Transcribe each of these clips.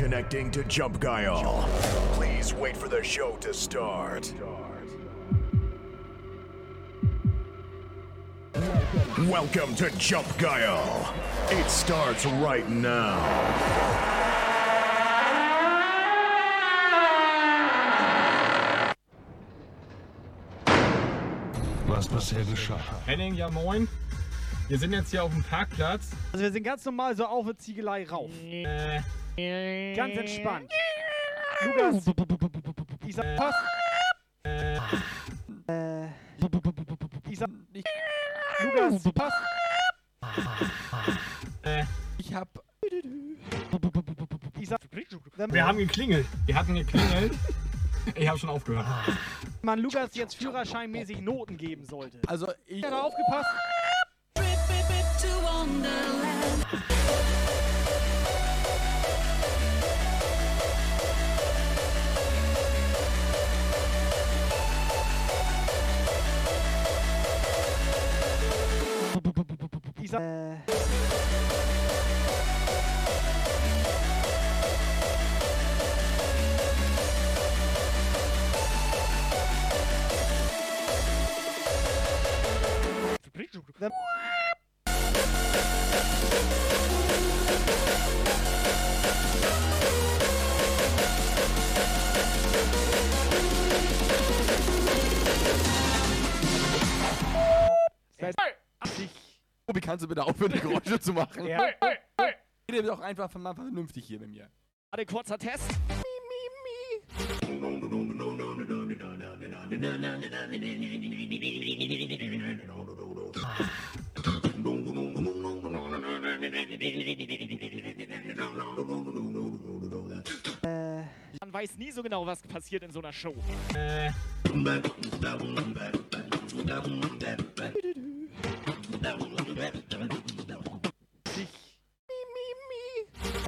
connecting to Jump Guile. Please wait for the show to start. Welcome to Jump Guile. It starts right now. Was bisher geschah. Henning, ja moin. Wir sind jetzt hier auf dem Parkplatz. Also wir sind ganz normal so auf eine Ziegelei rauf. Äh, Ganz entspannt. Lukas. Ich sag Pass. Äh. Ich sag nicht. Lukas. Pass. äh, Ich hab. Ich sag. wir haben geklingelt. Wir hatten geklingelt. Ich habe schon aufgehört. man Lukas jetzt führerscheinmäßig Noten geben sollte. Also ich. Hat er aufgepasst? Zu machen? Ja. Rede doch einfach mal vernünftig hier mit mir. Warte, kurzer Test. Äh, man weiß nie so genau, was passiert in so einer Show. Äh,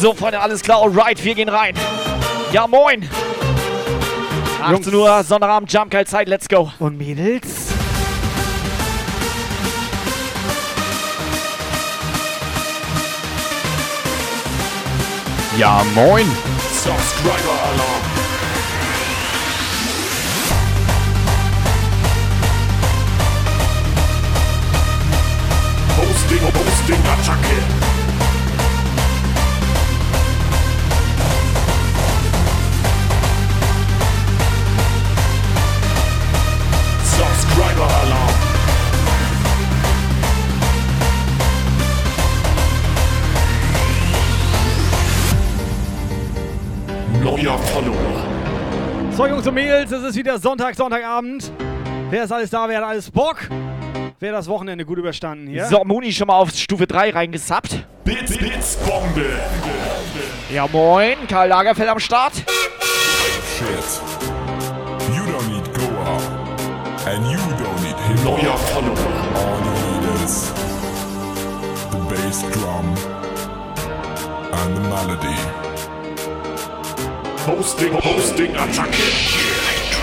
So, Freunde, alles klar, alright, wir gehen rein. Ja, moin. 18 Uhr, Sonnabend, Jump Geil Zeit, let's go. und Mädels? Ja, moin. Subscriber Alarm. Hosting, Hosting, Attacke. verloren. So, Jungs und Mädels, es ist wieder Sonntag, Sonntagabend. Wer ist alles da? Wer hat alles Bock? Wer das Wochenende gut überstanden hier? So, Muni schon mal auf Stufe 3 reingesappt. Bits, Bits, Bombe. Ja, moin. Karl Lagerfeld am Start. Shit. You don't need go out. And you don't need him. Neuer Follower. All you need is the bass drum and the melody. Hosting, Hosting, Attacke.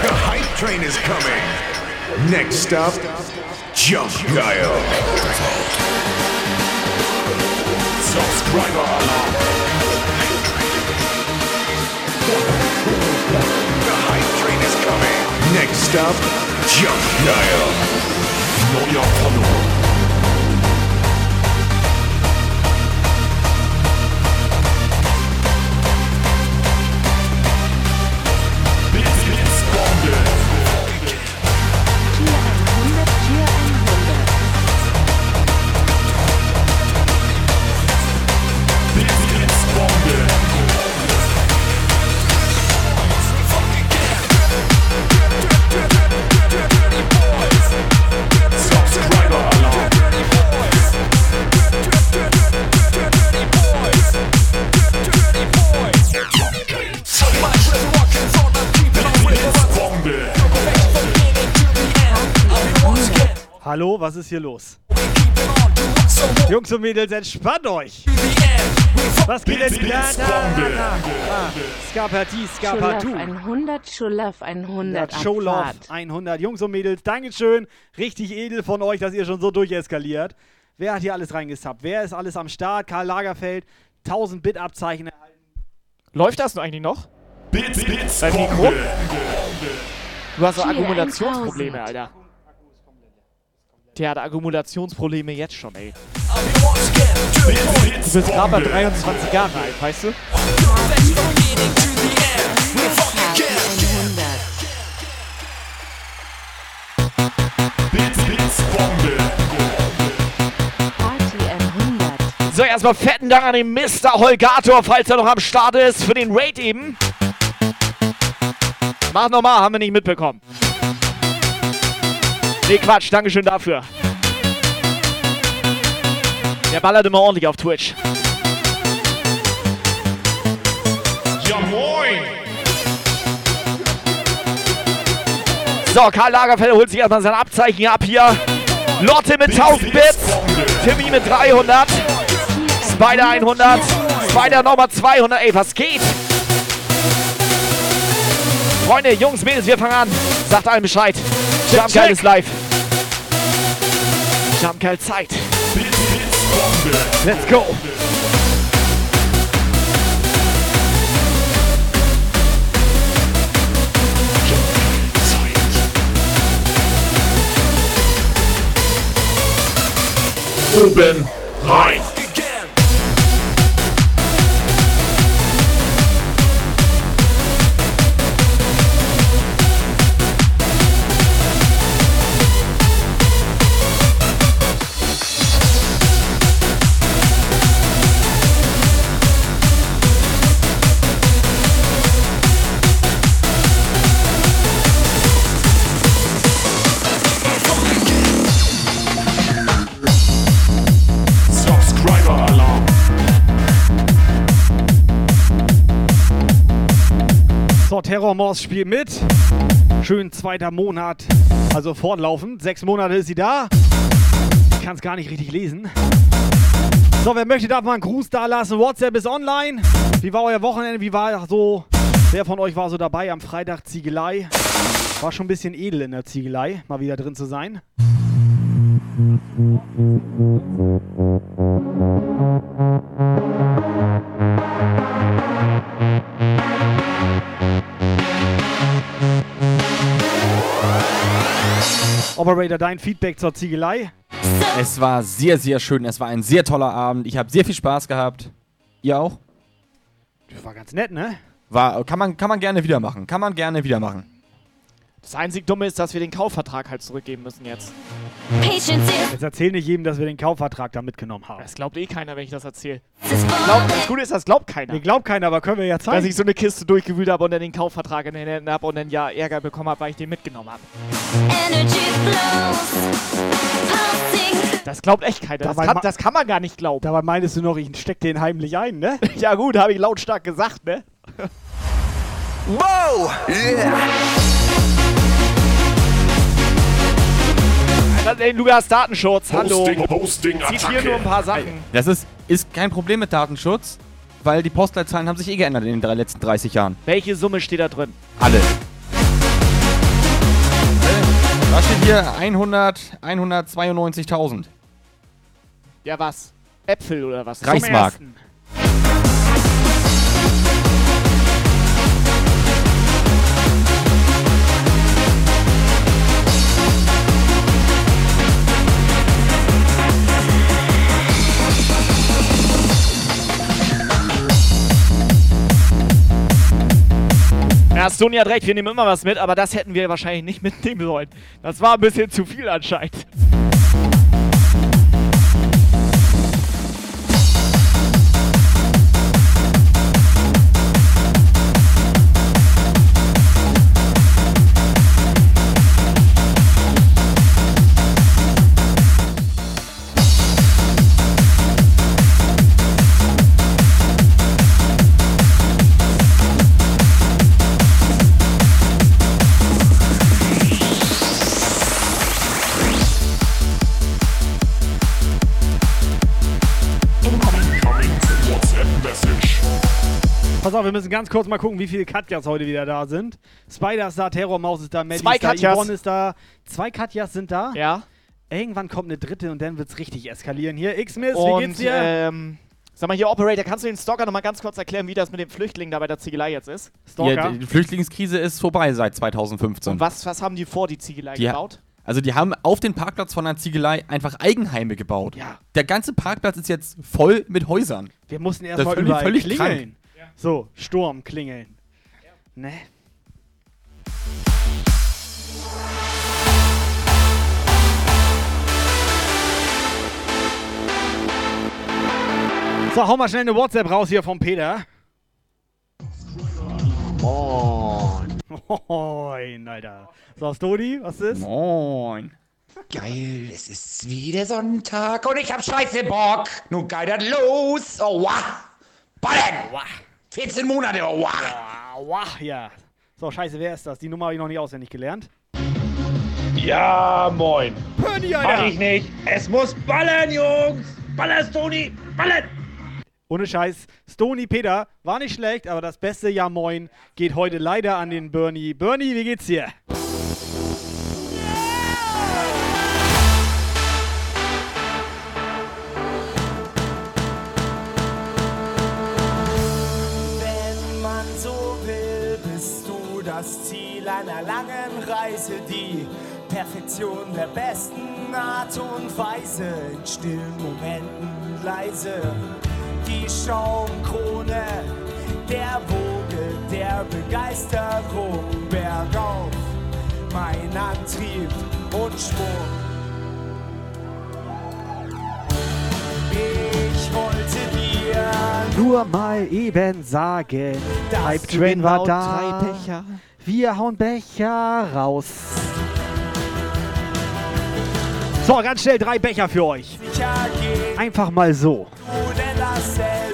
The hype train is coming. Next up, Jump Guile. Subscriber Alarm. The hype train is coming. Next up, Jump Guile. Neuer Follower. Hallo, was ist hier los? Jungs und Mädels, entspannt euch! Was geht denn da, da, da. Ah, Skapartie, Schulaf Skapatu. 100, Schulaf 100 Ja, Show Love Abfahrt. 100. Jungs und Mädels, Dankeschön. Richtig edel von euch, dass ihr schon so durcheskaliert. Wer hat hier alles reingesappt? Wer ist alles am Start? Karl Lagerfeld, 1000 Bit-Abzeichen erhalten. Läuft das eigentlich noch? Blitz, Blitz, Dein Mikro? Bombe. Du hast doch 1000. Alter. Der hat Akkumulationsprobleme jetzt schon, ey. Du bist gerade Bombe. 23 Jahre alt, weißt du? Party 100. Blitz, Blitz, Bombe. Party 100. So, erstmal fetten Dank an den Mr. Holgator, falls er noch am Start ist, für den Raid eben. Mach nochmal, haben wir nicht mitbekommen. Nee, Quatsch, Dankeschön dafür. Der ballert immer ordentlich auf Twitch. Ja moin. So, Karl Lagerfeld holt sich erstmal sein Abzeichen ab hier. Lotte mit 1000 Bits. Timmy mit 300. Spider 100. Spider nochmal 200. Ey, was geht? Freunde, Jungs, Mädels, wir fangen an. Sagt allen Bescheid. Jumpgeil ist live. Jumpgeil Zeit. Let's go. Oben rein. Morse spielt mit. Schön zweiter Monat, also fortlaufend. Sechs Monate ist sie da. Ich kann es gar nicht richtig lesen. So, wer möchte, darf mal einen Gruß da lassen. WhatsApp ist online. Wie war euer Wochenende? Wie war so. Wer von euch war so dabei am Freitag Ziegelei? War schon ein bisschen edel in der Ziegelei, mal wieder drin zu sein. Operator, dein Feedback zur Ziegelei? Es war sehr, sehr schön. Es war ein sehr toller Abend. Ich habe sehr viel Spaß gehabt. Ihr auch? Das war ganz nett, ne? War, kann, man, kann man gerne wieder machen. Kann man gerne wieder machen. Das einzig Dumme ist, dass wir den Kaufvertrag halt zurückgeben müssen jetzt. Jetzt erzähl nicht jedem, dass wir den Kaufvertrag da mitgenommen haben. Das glaubt eh keiner, wenn ich das erzähle. das Gute ist, das glaubt keiner. Nee, glaubt keiner, aber können wir ja Dass zeigen. ich so eine Kiste durchgewühlt habe und dann den Kaufvertrag in den Händen habe und dann ja Ärger bekommen habe, weil ich den mitgenommen habe. Das glaubt echt keiner. Das kann, das kann man gar nicht glauben. Dabei meintest du noch, ich steck den heimlich ein, ne? Ja gut, habe ich lautstark gesagt, ne? Whoa! Yeah! Ey, Lukas Datenschutz, hallo. Posting, Posting, Zieht hier nur ein paar Sachen. Das ist, ist kein Problem mit Datenschutz, weil die Postleitzahlen haben sich eh geändert in den drei, letzten 30 Jahren. Welche Summe steht da drin? Alle. Was steht hier? 100, 192.000. Ja, was? Äpfel oder was? Reichs- Zum Reichsmark. Ersten. Ja, Sony hat recht, wir nehmen immer was mit, aber das hätten wir wahrscheinlich nicht mitnehmen sollen. Das war ein bisschen zu viel anscheinend. Pass auf, wir müssen ganz kurz mal gucken, wie viele Katjas heute wieder da sind. Spider ist da, Terrormaus ist da, Maddie Zwei ist da, Katjas. Yvonne ist da. Zwei Katjas sind da. Ja. Irgendwann kommt eine dritte und dann wird's richtig eskalieren. Hier, X-Miss, wie geht's dir? ähm, sag mal hier, Operator, kannst du den Stalker nochmal ganz kurz erklären, wie das mit den Flüchtlingen da bei der Ziegelei jetzt ist? Stalker? Ja, die Flüchtlingskrise ist vorbei seit 2015. Und was, was haben die vor, die Ziegelei Die- gebaut? Also die haben auf den Parkplatz von der Ziegelei einfach Eigenheime gebaut. Ja. Der ganze Parkplatz ist jetzt voll mit Häusern. Wir mussten erstmal überall völlig klingeln. So, Sturm klingeln. Ne? So, hau mal schnell eine WhatsApp raus hier vom Peter. Moin. Moin, Alter. So, Stodi, was ist? Moin. Geil, es ist wieder Sonntag und ich hab scheiße Bock. Nun geht das los. Oh, wah. Ballen. 14 Monate, oh, wah. Ah, wah, ja. So, scheiße, wer ist das? Die Nummer habe ich noch nicht auswendig gelernt. Ja, moin. Pony, Mach ich nicht. Es muss ballern, Jungs. Ballern, Toni. Ballern. Ohne Scheiß, Stony Peter war nicht schlecht, aber das beste Ja Moin geht heute leider an den Bernie. Bernie, wie geht's dir? Einer langen Reise, die Perfektion der besten Art und Weise, in stillen Momenten leise, die Schaumkrone der Woge der Begeisterung bergauf, mein Antrieb und Schwung. Ich wollte dir Nur mal eben sagen, Dass Hype Train war genau da. Wir hauen Becher raus. So, ganz schnell drei Becher für euch. Einfach mal so. du denn dasselbe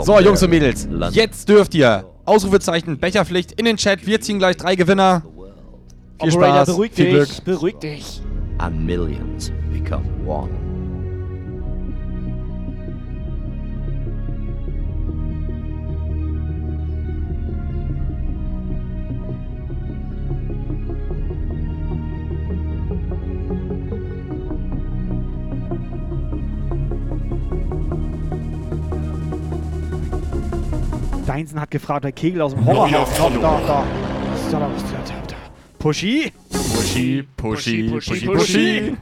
So, Jungs und Mädels, jetzt dürft ihr. Ausrufezeichen, Becherpflicht in den Chat. Wir ziehen gleich drei Gewinner. Viel Operator, Spaß, beruhig viel dich, Glück. beruhig dich. and millions become one. Deinsen hat gefragt, der Kegel aus dem Horrorhaus. Da, da, da. Da, da, da, da, da. Pushy? Pushy, pushy, pushy, pushy.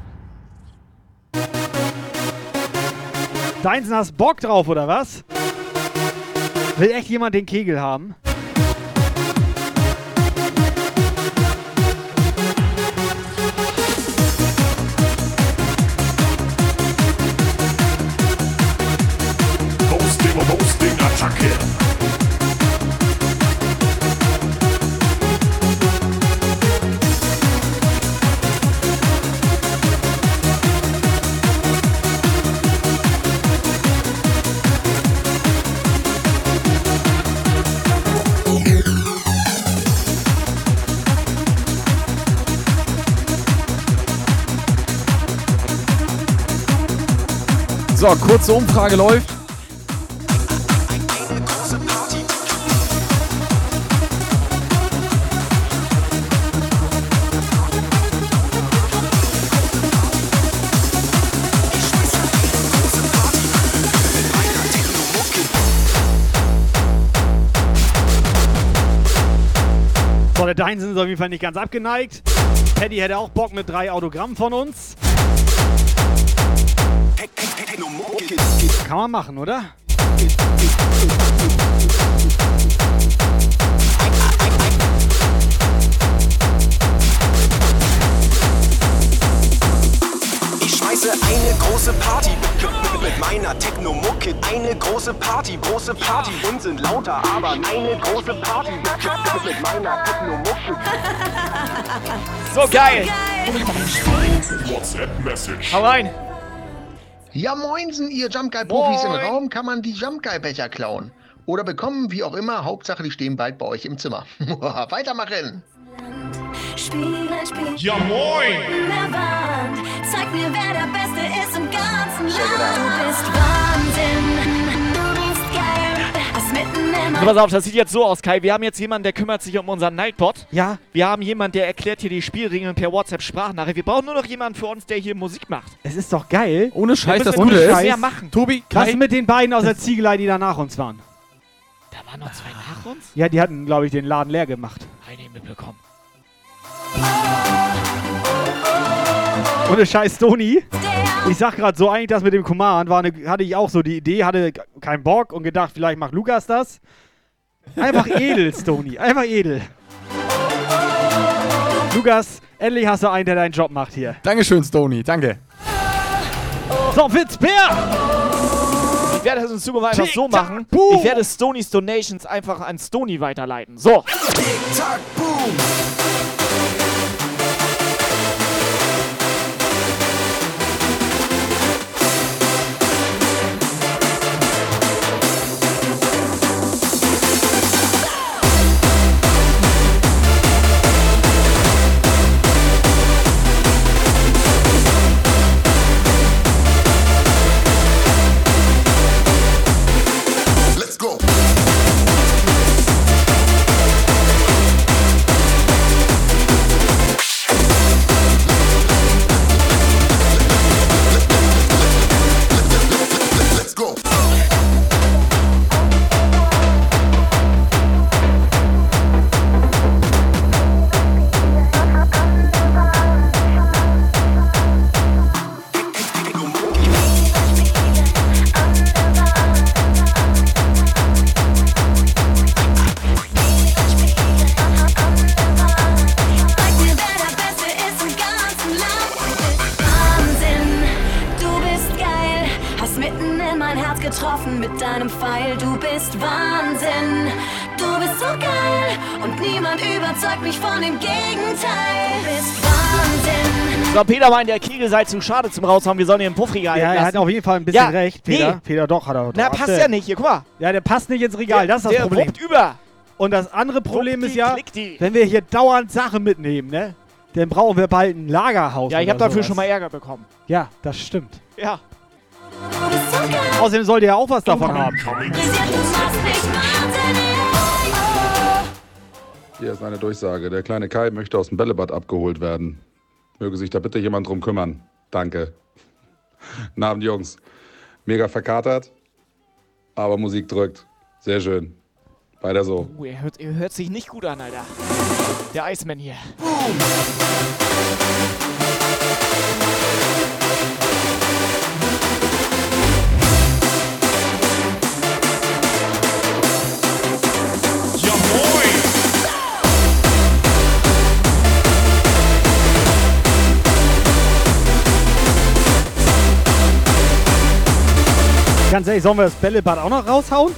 Deinsen, hast Bock drauf, oder was? Will echt jemand den Kegel haben? So, kurze Umfrage läuft. So, der Deinsen ist auf jeden Fall nicht ganz abgeneigt. Paddy hätte auch Bock mit drei Autogrammen von uns. Kann man machen, oder? Ich schmeiße eine große Party mit meiner Techno-Mucke. Eine große Party, große Party und sind lauter, aber eine große Party mit meiner Techno-Mucke. So geil. WhatsApp-Message. Hau rein. Ja moinsen, ihr Jump Guy Profis im Moin. Raum, kann man die Jump Guy Becher klauen. Oder bekommen, wie auch immer, Hauptsache die stehen bald bei euch im Zimmer. Weitermachen! Ja moin. Zeig mir, wer der Beste ist im ganzen Land. Du bist Wahnsinn. So, pass auf, das sieht jetzt so aus, Kai. Wir haben jetzt jemanden, der kümmert sich um unseren Nightbot. Ja. Wir haben jemanden, der erklärt hier die Spielregeln per WhatsApp-Sprachnachricht. Wir brauchen nur noch jemanden für uns, der hier Musik macht. Es ist doch geil. Ohne Scheiß, das wir Gute ist. mehr machen. Tobi, Was Kai, ist mit den beiden aus der Ziegelei, die da nach uns waren? Da waren noch zwei nach uns? Ja, die hatten, glaube ich, den Laden leer gemacht. Eine mitbekommen. Ohne Scheiß, Toni. Ich sag gerade so, eigentlich das mit dem Command war eine, hatte ich auch so die Idee, hatte keinen Bock und gedacht, vielleicht macht Lukas das. Einfach edel, Stony. Einfach edel. Lukas, endlich hast du einen, der deinen Job macht hier. Dankeschön, Stony, danke. So, Witzbär! Ich werde es in Zukunft einfach so machen. Ich werde Stonys Donations einfach an Stony weiterleiten. So. Tick-Tack, Boom! Getroffen mit deinem Pfeil. Du bist Wahnsinn, du bist so geil. Und niemand überzeugt mich von dem Gegenteil. Du bist Wahnsinn. So, Peter meint, der Kegel sei zu schade zum Raushauen. Wir sollen ihn im Puffregal Ja, er hat auf jeden Fall ein bisschen Ja, recht, Peter. nee. Peter, doch, hat er. Na, doch. passt ja nicht. Hier, guck mal. Ja, der passt nicht ins Regal, das ist das der Problem. wuppt über. Und das andere Problem Wupp ist die, ja, wenn wir hier dauernd Sachen mitnehmen, ne? dann brauchen wir bald ein Lagerhaus. Ja, ich habe dafür schon mal Ärger bekommen. Ja, das stimmt. Ja. Außerdem sollt ihr ja auch was davon haben. Hier ist eine Durchsage. Der kleine Kai möchte aus dem Bällebad abgeholt werden. Möge sich da bitte jemand drum kümmern. Danke. Guten Abend, Jungs. Mega verkatert, aber Musik drückt. Sehr schön. Weiter so. Oh, er hört, er hört sich nicht gut an, Alter. Der Iceman hier. Ja Ganz ehrlich, sollen wir das Bällebad auch noch raushauen?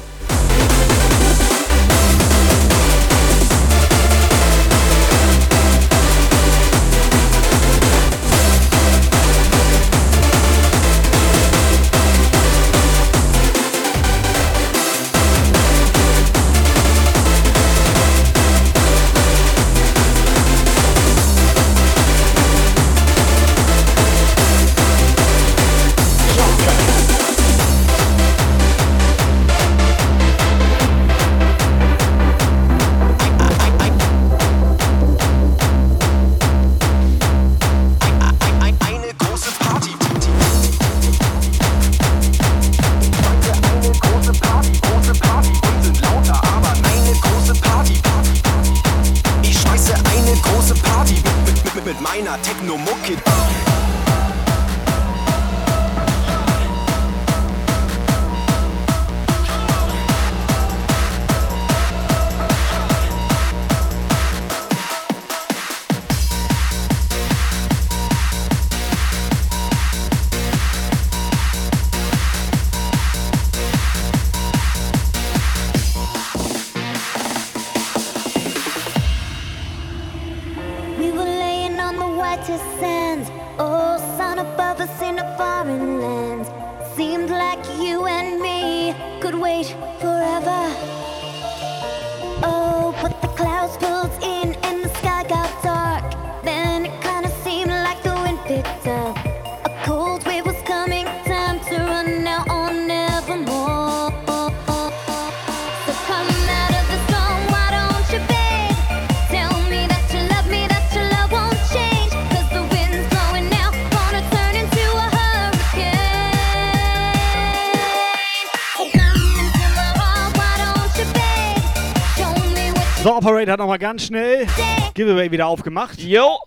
Operator hat nochmal ganz schnell Giveaway wieder aufgemacht. Jo!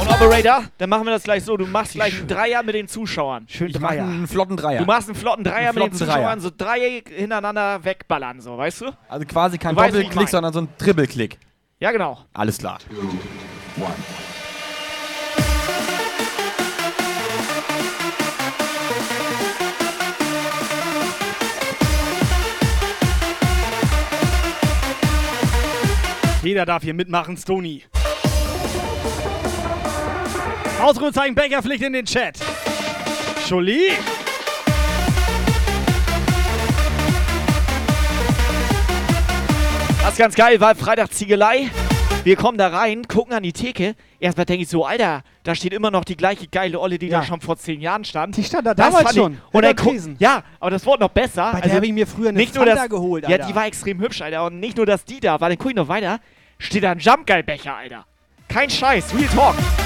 Und Operator, dann machen wir das gleich so. Du machst gleich einen Dreier mit den Zuschauern. Schön Ich mache einen flotten Dreier. Du machst einen flotten Dreier Einen mit den flotten Dreier. Zuschauern, so drei hintereinander wegballern, so, weißt du? Also quasi kein Doppelklick, sondern so ein Trippelklick. Ja, genau. Alles klar. Jeder darf hier mitmachen, Stony. Ausrufezeichen Bäckerpflicht in den Chat. Jolie. Das ist ganz geil, weil Freitag Ziegelei. Wir kommen da rein, gucken an die Theke. Erstmal denke ich so, Alter, da steht immer noch die gleiche geile Olle, die da schon vor zehn Jahren stand. Die stand da Das damals schon, Und dann guck, Tresen. ja, aber das wurde noch besser. Also Bei der hab ich mir früher eine nicht nur Fanta das, geholt, Ja, Alter. die war extrem hübsch, Alter. Und nicht nur, dass die da war, dann guck ich noch weiter. Steht da ein Jumpgeil-Becher, Alter. Kein Scheiß, Real Talk.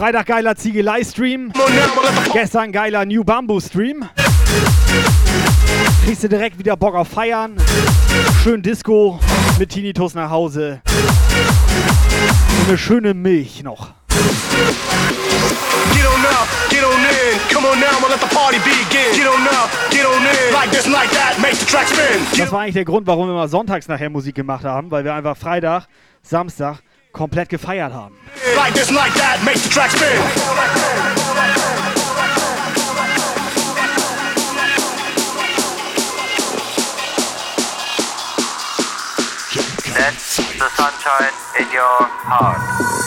Freitag geiler Ziegelei-Stream. Gestern geiler New Bamboo-Stream. Kriegst du direkt wieder Bock auf Feiern. Schön Disco mit Tinnitus nach Hause. Und eine schöne Milch noch. Get on up, get on in. Come on now, let the party begin. Get on up, get on in. Like this, like that, make the track spin. Das war eigentlich der Grund, warum wir mal sonntags nachher Musik gemacht haben, weil wir einfach Freitag, Samstag komplett gefeiert haben. Like this, like that, make the track spin. That's the sunshine in your heart.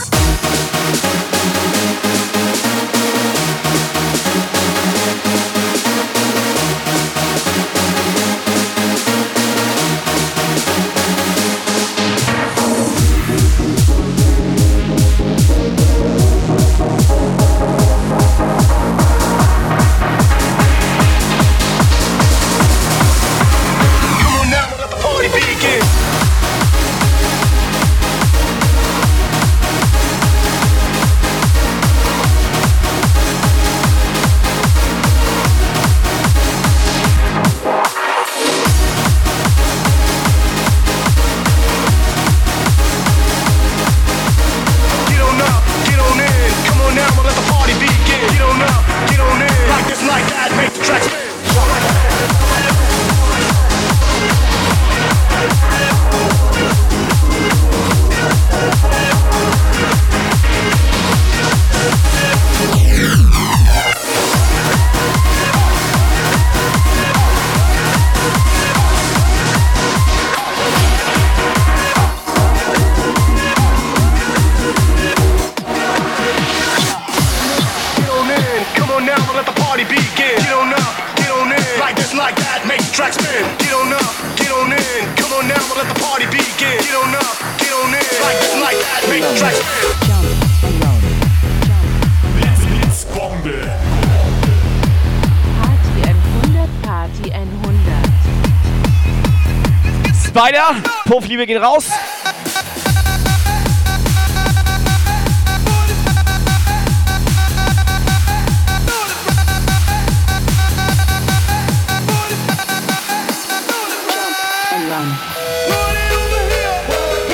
Spider, Puffliebe geht raus.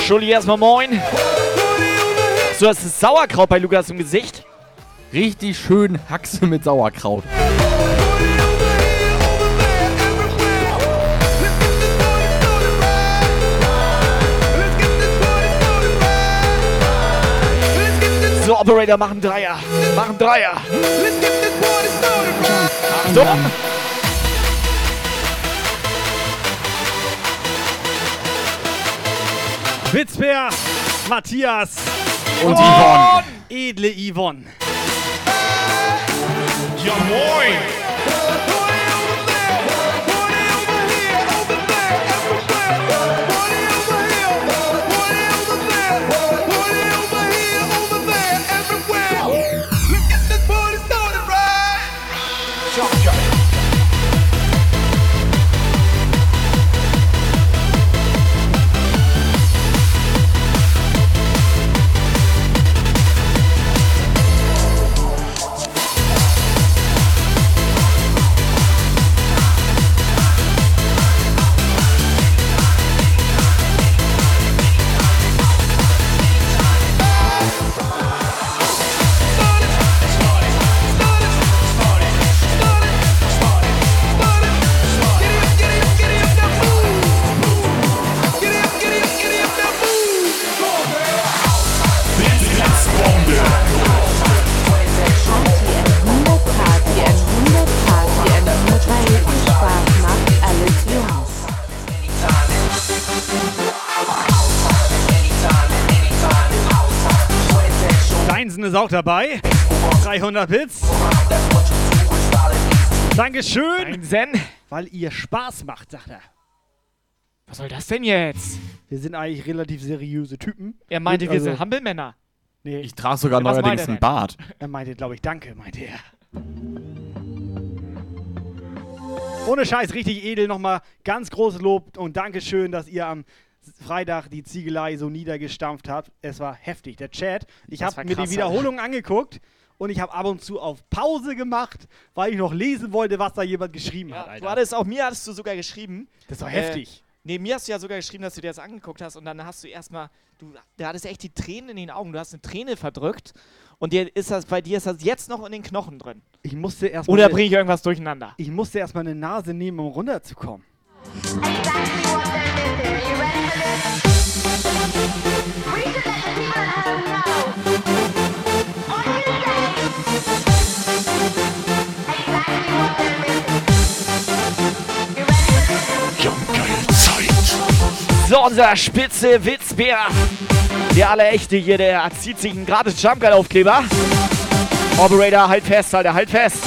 Schulli erstmal moin. So, das ist Sauerkraut bei Lukas im Gesicht. Richtig schön Haxe mit Sauerkraut. So, Operator, machen Dreier. Machen Dreier. Achtung. Witzbär, Matthias Und Yvonne. Edle Yvonne. Ja moin! Ist auch dabei. 300 Bits. Dankeschön. Deinsen. Weil ihr Spaß macht, sagt er. Was soll das denn jetzt? Wir sind eigentlich relativ seriöse Typen. Er meinte, wir Also- sind Hampelmänner. Nee, Ich trage sogar Was neuerdings er einen? Bart. er meinte, glaube ich, danke, meinte er. Ohne Scheiß, richtig edel. Nochmal ganz großes Lob und Dankeschön, dass ihr am Freitag die Ziegelei so niedergestampft hat. Es war heftig. Der Chat, ich habe mir die krass, Wiederholungen angeguckt und ich habe ab und zu auf Pause gemacht, weil ich noch lesen wollte, was da jemand geschrieben hat. Alter. Du hattest auch mir hattest du sogar geschrieben. Das war heftig. Äh, nee, mir hast du ja sogar geschrieben, dass du dir das angeguckt hast und dann hast du erstmal, du, du hattest echt die Tränen in den Augen, du hast eine Träne verdrückt und dir ist das, bei dir ist das jetzt noch in den Knochen drin. Ich musste erst Oder mal- bringe ich irgendwas durcheinander? Ich musste erstmal eine Nase nehmen, um runterzukommen. So, unser spitze Witzbär. Der allerechte hier, der zieht sich einen gratis Jumpguard-Aufkleber. Operator, halt fest, Alter, halt fest.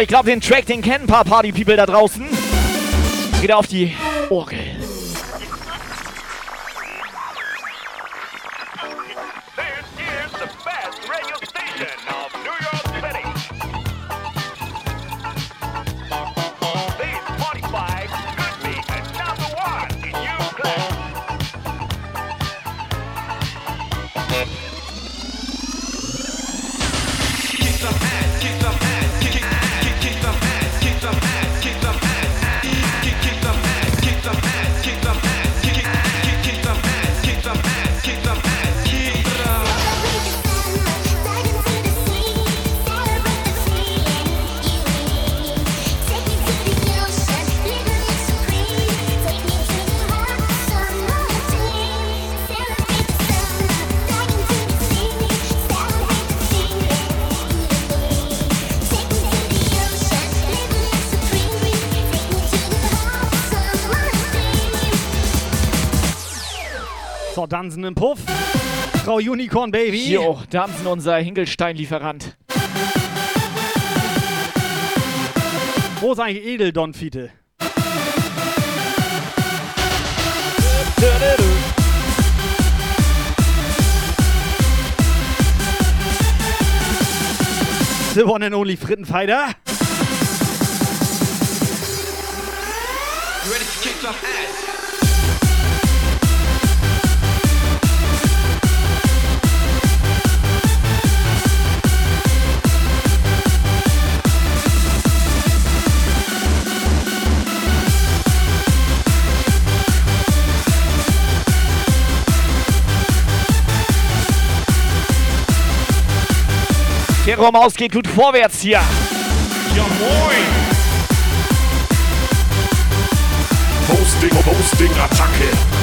Ich glaube, den Track, den kennen ein paar Party-People da draußen. Geht auf die Orgel. So, Dansen im Puff. Frau Unicorn Baby. Jo, Damsen, unser Hinkelstein-Lieferant. Wo ist eigentlich Edeldonfite? The one and only Frittenfighter. Terrormaus geht gut vorwärts hier. Ja moin! Posting, Posting, Attacke.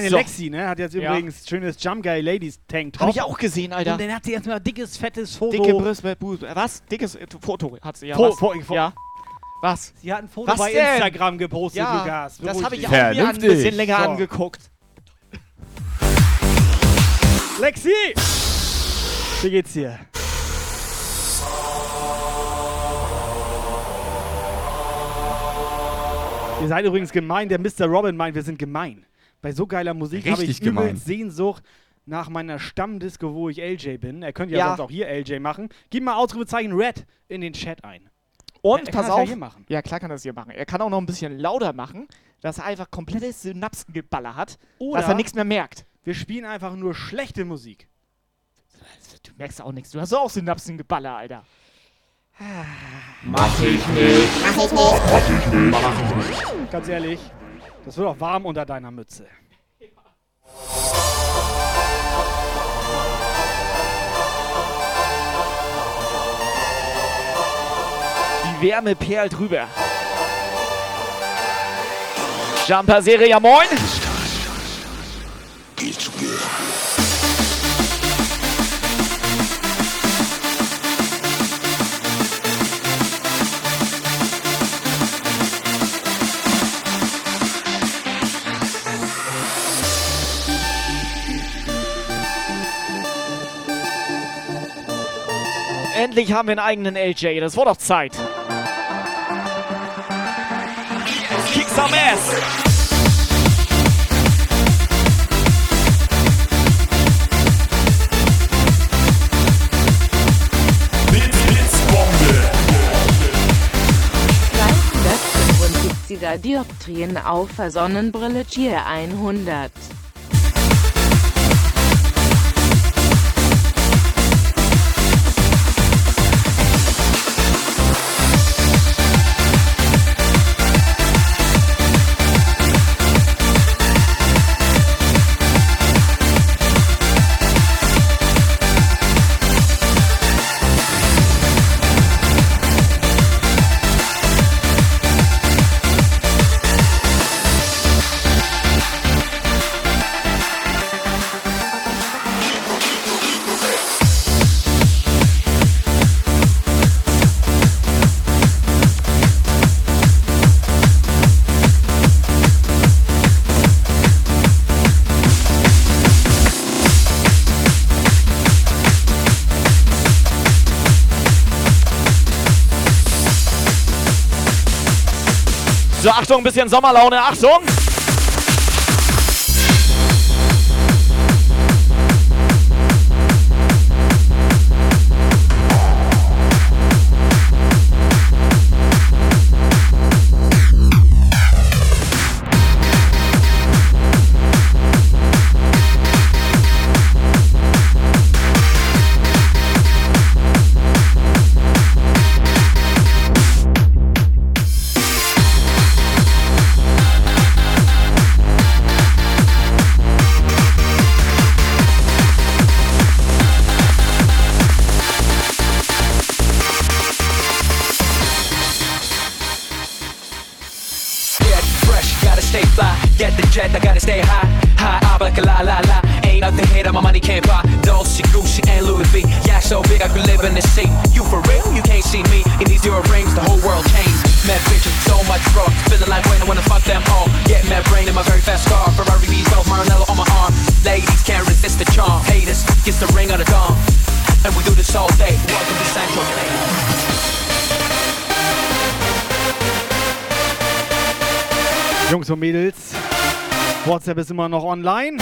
Kleine Lexi. Die kleine So. Lexi, ne, hat jetzt Ja. übrigens schönes Jump Guy Ladies Tank Hab ich auch gesehen, Alter. Und dann hat sie erstmal dickes, fettes Foto. Dicke Brüste, was? Dickes äh, Foto hat sie, ja. Fo- was? Fo- Fo- ja. Was? Sie hat ein Foto Was bei denn? Instagram gepostet, Ja, Lukas. das habe ich auch mir ein bisschen länger So. angeguckt. Lexi! Wie geht's dir? Ihr seid übrigens gemein. Der Mr. Robin meint, wir sind gemein. Bei so geiler Musik habe ich gemein. übelst Sehnsucht nach meiner Stammdisco, wo ich LJ bin. Er könnte ja, Ja. sonst auch hier LJ machen. Gib mal Ausrufezeichen Red in den Chat ein. Und Er kann pass das ja auf. hier machen. Ja, klar kann er das hier machen. Er kann auch noch ein bisschen lauter machen, dass er einfach komplettes Synapsengeballer hat, Oder dass er nichts mehr merkt. wir spielen einfach nur schlechte Musik. Du merkst auch nichts. Du hast auch Synapsengeballer, Alter. Mach ich nicht. Mach ich nicht. Mach ich nicht. Mach ich nicht. Ganz ehrlich, das wird auch warm unter deiner Mütze. Die Wärme perlt rüber. Jumper Serie, ja moin. Endlich haben wir einen eigenen LJ. Das war doch Zeit. Kick some ass. und 70er Dioptrien auf Sonnenbrille Cheer 100. So, Achtung, ein bisschen Sommerlaune. Achtung! Ist immer noch online.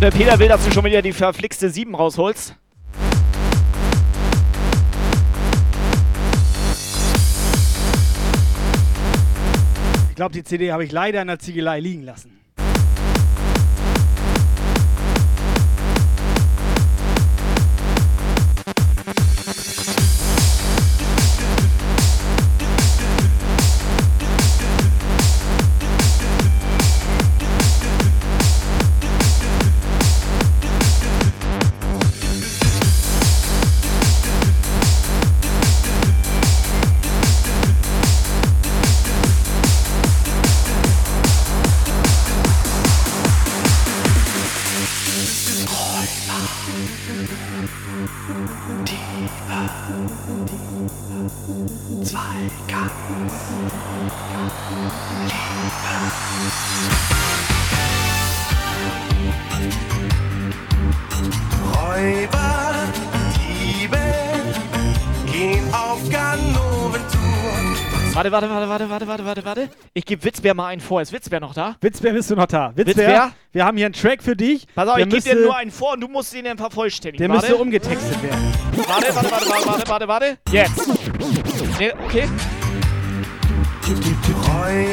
Und der Peter will, dass du schon wieder die verflixte 7 rausholst. Ich glaube, die CD habe ich leider in der Ziegelei liegen lassen. Warte, warte, warte, warte, warte, warte, warte, warte. Ich gebe Witzbär mal einen vor. Ist Witzbär noch da? Witzbär, bist du noch da? Witzbär, Witzbär? wir haben hier einen Track für dich. Pass auf, Der ich gebe dir nur einen vor und du musst ihn dann vervollständigen. Der warte. müsste umgetextet werden. Warte, warte, warte, warte, warte, warte, warte. Jetzt. Nee, okay.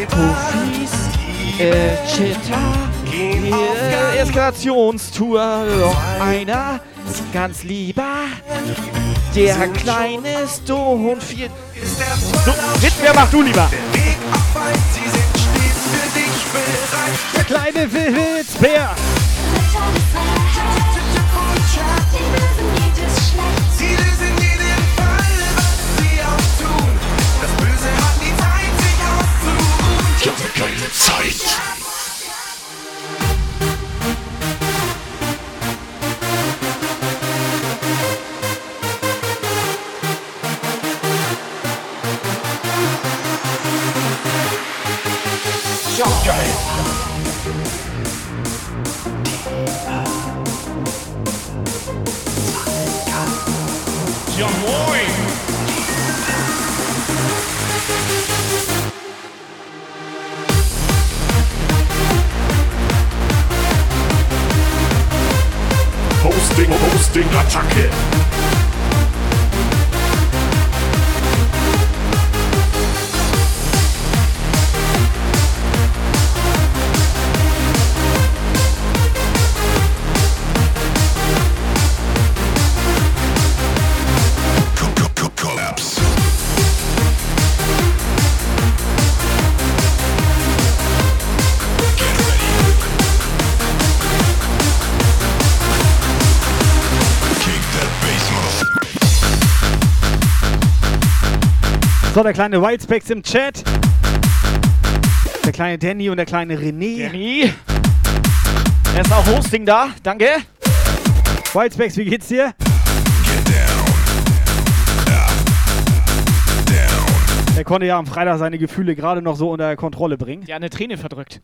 Profis, äh, Cheetah, hier, Eskalationstour, noch einer, ganz lieber, der kleine ist und viel. So, Witzbär, mach du lieber. Der kleine Wi- Witzbär. Sie lösen sich auszuruhen. Ich habe keine Zeit. Ja moin! Hosting, Hosting, Attacke! So, der kleine Wildspecs im Chat. Der kleine Danny und der kleine René. Danny. Er ist auch Hosting da. Danke. Wildspecs, wie geht's dir? Er konnte ja am Freitag seine Gefühle gerade noch so unter Kontrolle bringen. Ja, eine Träne verdrückt.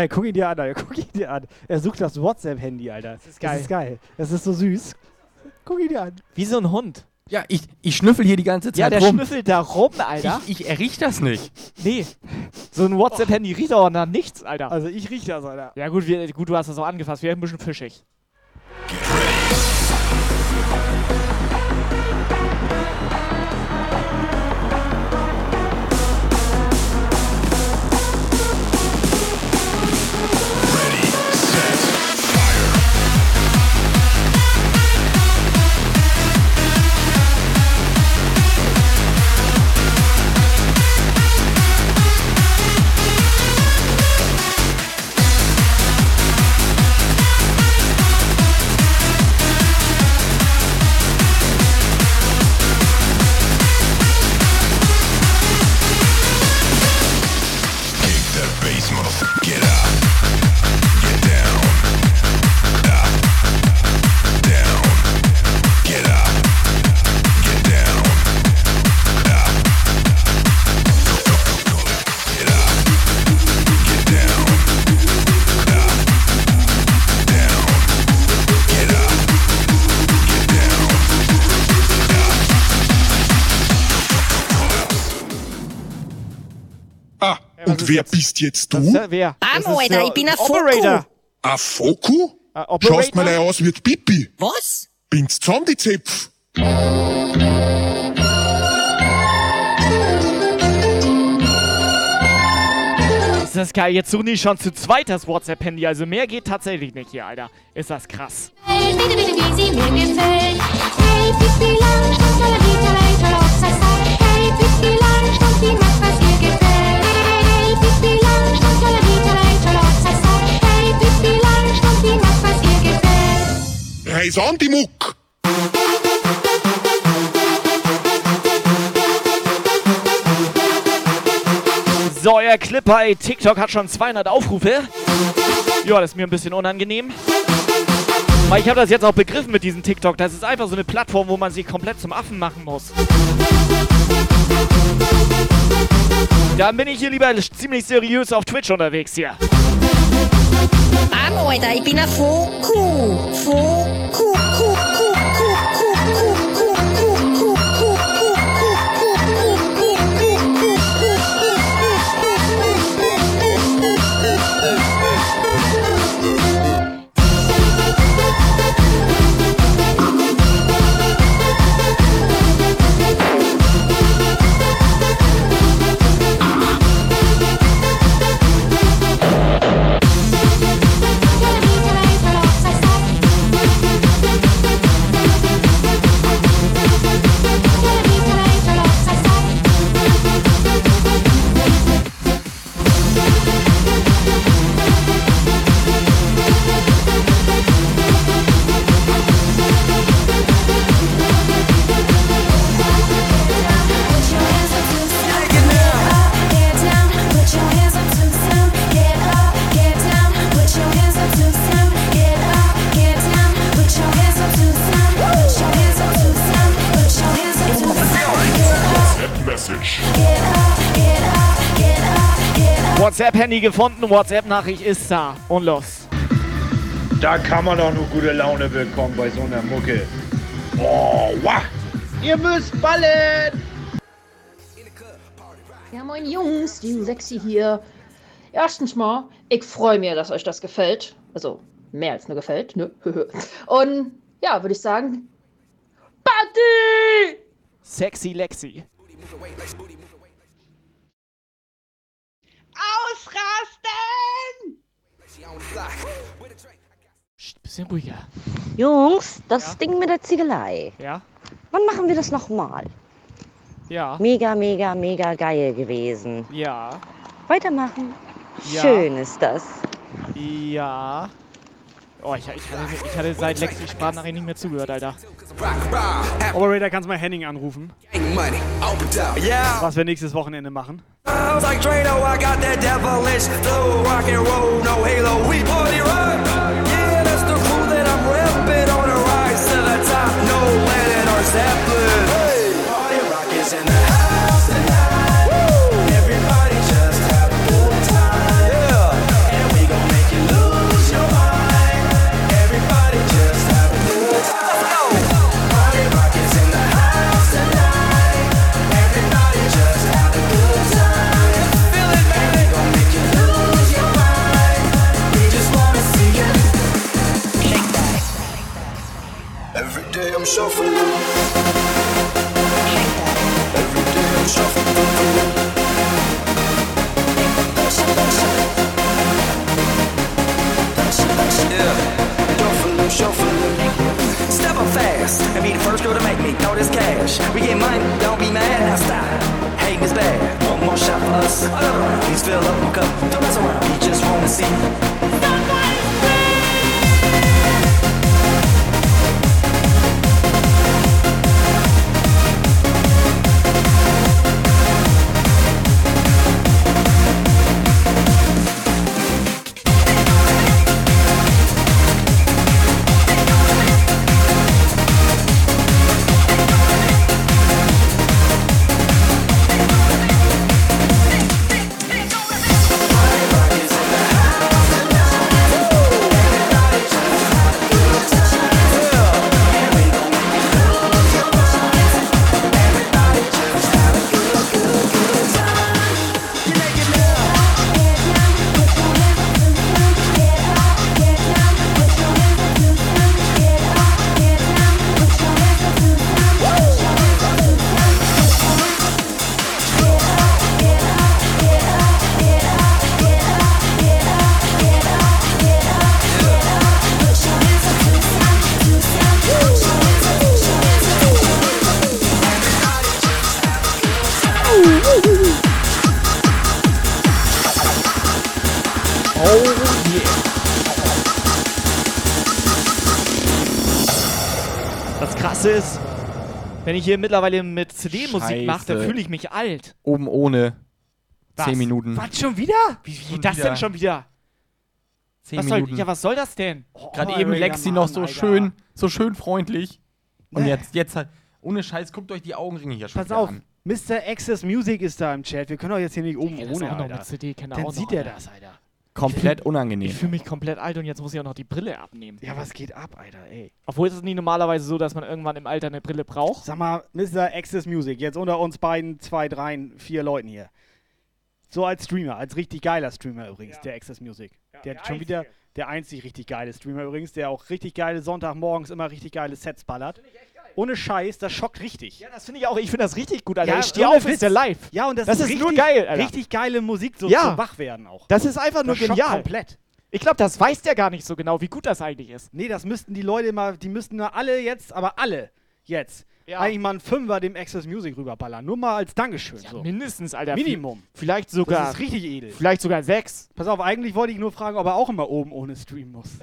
Geil, guck ihn dir an, Alter. Guck ihn dir an. Er sucht das WhatsApp-Handy, Alter. Das geil. Das ist geil. Das ist so süß. Guck ihn dir an. Wie so ein Hund. Ja, ich, ich schnüffel hier die ganze Zeit Ja, der rum. schnüffelt da rum, Alter. Ich, ich erriech das nicht. Nee. So ein WhatsApp-Handy riecht auch nach nichts, Alter. Also ich riech das, Alter. Ja gut, wir, gut, du hast das auch angefasst. Wir ein bisschen fischig. Und wer bist jetzt du? ja wer? Das Amo, Alter, ich bin ein Operator. A Foku? Äh? Schaust mal aus wie Pipi. Was? Bin's zusammen, die Zepf? Ist das geil. Jetzt suchen die schon zu zweit das WhatsApp-Handy. Also mehr geht tatsächlich nicht hier, Alter. Ist das krass. Hey, bitte, bitte, wie sie mir gefällt. Hey, Lopsasa. Hey, Pipi Langstrumpf, die macht, was Reis an, die Muck! So, euer Clip bei TikTok hat schon 200 Aufrufe. Ja, das ist mir ein bisschen unangenehm. Weil ich habe das jetzt auch begriffen mit diesem TikTok. Das ist einfach so eine Plattform, wo man sich komplett zum Affen machen muss. Dann bin ich hier lieber ziemlich seriös auf Twitch unterwegs hier. i'm 题变得苦苦苦苦 WhatsApp-Handy gefunden, WhatsApp-Nachricht ist da. Und los. Da kann man doch nur gute Laune bekommen bei so einer Mucke. Oh, wah. Ihr müsst ballen! Ja, moin Jungs, die Sexy hier. Erstens mal, ich freue mich, dass euch das gefällt. Also, mehr als nur gefällt, ne? Und ja, würde ich sagen, Party! Sexy Lexi. Psst, bisschen ruhiger. Jungs, das Ding mit der Ziegelei. Ja? Wann machen wir das nochmal? Ja. Mega, mega, mega geil gewesen. Ja. Weitermachen. Ja. Schön ist das. Ja. Oh, ich, ich, hatte, ich hatte seit Lexi Sprachnachricht nicht mehr zugehört, Alter. Operator, kannst du mal Henning anrufen? Was wir nächstes Wochenende machen. I was like Drano, I got that day I'm shuffling. Every day I'm shuffling. Yeah, shuffling, shuffling. Step up fast and be the first girl to make me throw this cash. We get money, don't be mad, now stop. Hating is bad. One more shot for us. Please fill up my cup. Don't mess around. We just wanna see. Ich hier mittlerweile mit CD-Musik mache, dann fühle ich mich alt. Oben ohne. Was? 10 Minuten. Was, schon wieder? Wie, wie Schon das wieder. denn schon wieder? 10 was soll, Minuten. ja, was soll das denn? Gerade Oh, eben Lexi noch Mann, so Alter. schön, so schön freundlich. Und Nee. jetzt, jetzt halt, ohne Scheiß, guckt euch die Augenringe hier schon Pass auf, an. Mr. Access Music ist da im Chat. Wir können doch jetzt hier nicht oben ohne, noch Alter. mit CD, Dann sieht noch, er das, Alter. Komplett unangenehm. Ich fühle mich komplett alt und jetzt muss ich auch noch die Brille abnehmen. Ja, was geht ab, Alter, ey? Obwohl es ist nie normalerweise so, dass man irgendwann im Alter eine Brille braucht. Sag mal, Mr. Access Music, jetzt unter uns beiden, zwei, dreien, vier Leuten hier. So als Streamer, als richtig geiler Streamer übrigens, der Access Music. der hat schon wieder der einzig richtig geile Streamer übrigens, der auch richtig geile Sonntagmorgens immer richtig geile Sets ballert. Ohne Scheiß, das schockt richtig. Ja, das finde ich auch. Ich finde das richtig gut, Alter. Ja, ich stehe auf, ist der live. Ja, und das, Das ist richtig, nur geil, Alter. Richtig geile Musik so Ja. zum Wachwerden auch. Das ist einfach nur Das schockt genial. komplett. Ich glaube, das weiß der gar nicht so genau, wie gut das eigentlich ist. Nee, das müssten die Leute mal, die müssten nur alle jetzt, aber alle jetzt, Ja. eigentlich mal einen Fünfer dem Access Music rüberballern. Nur mal als Dankeschön. so. Mindestens, Alter. Minimum. Vielleicht sogar. Das ist richtig edel. Vielleicht sogar sechs. Pass auf, eigentlich wollte ich nur fragen, ob er auch immer oben ohne streamen muss.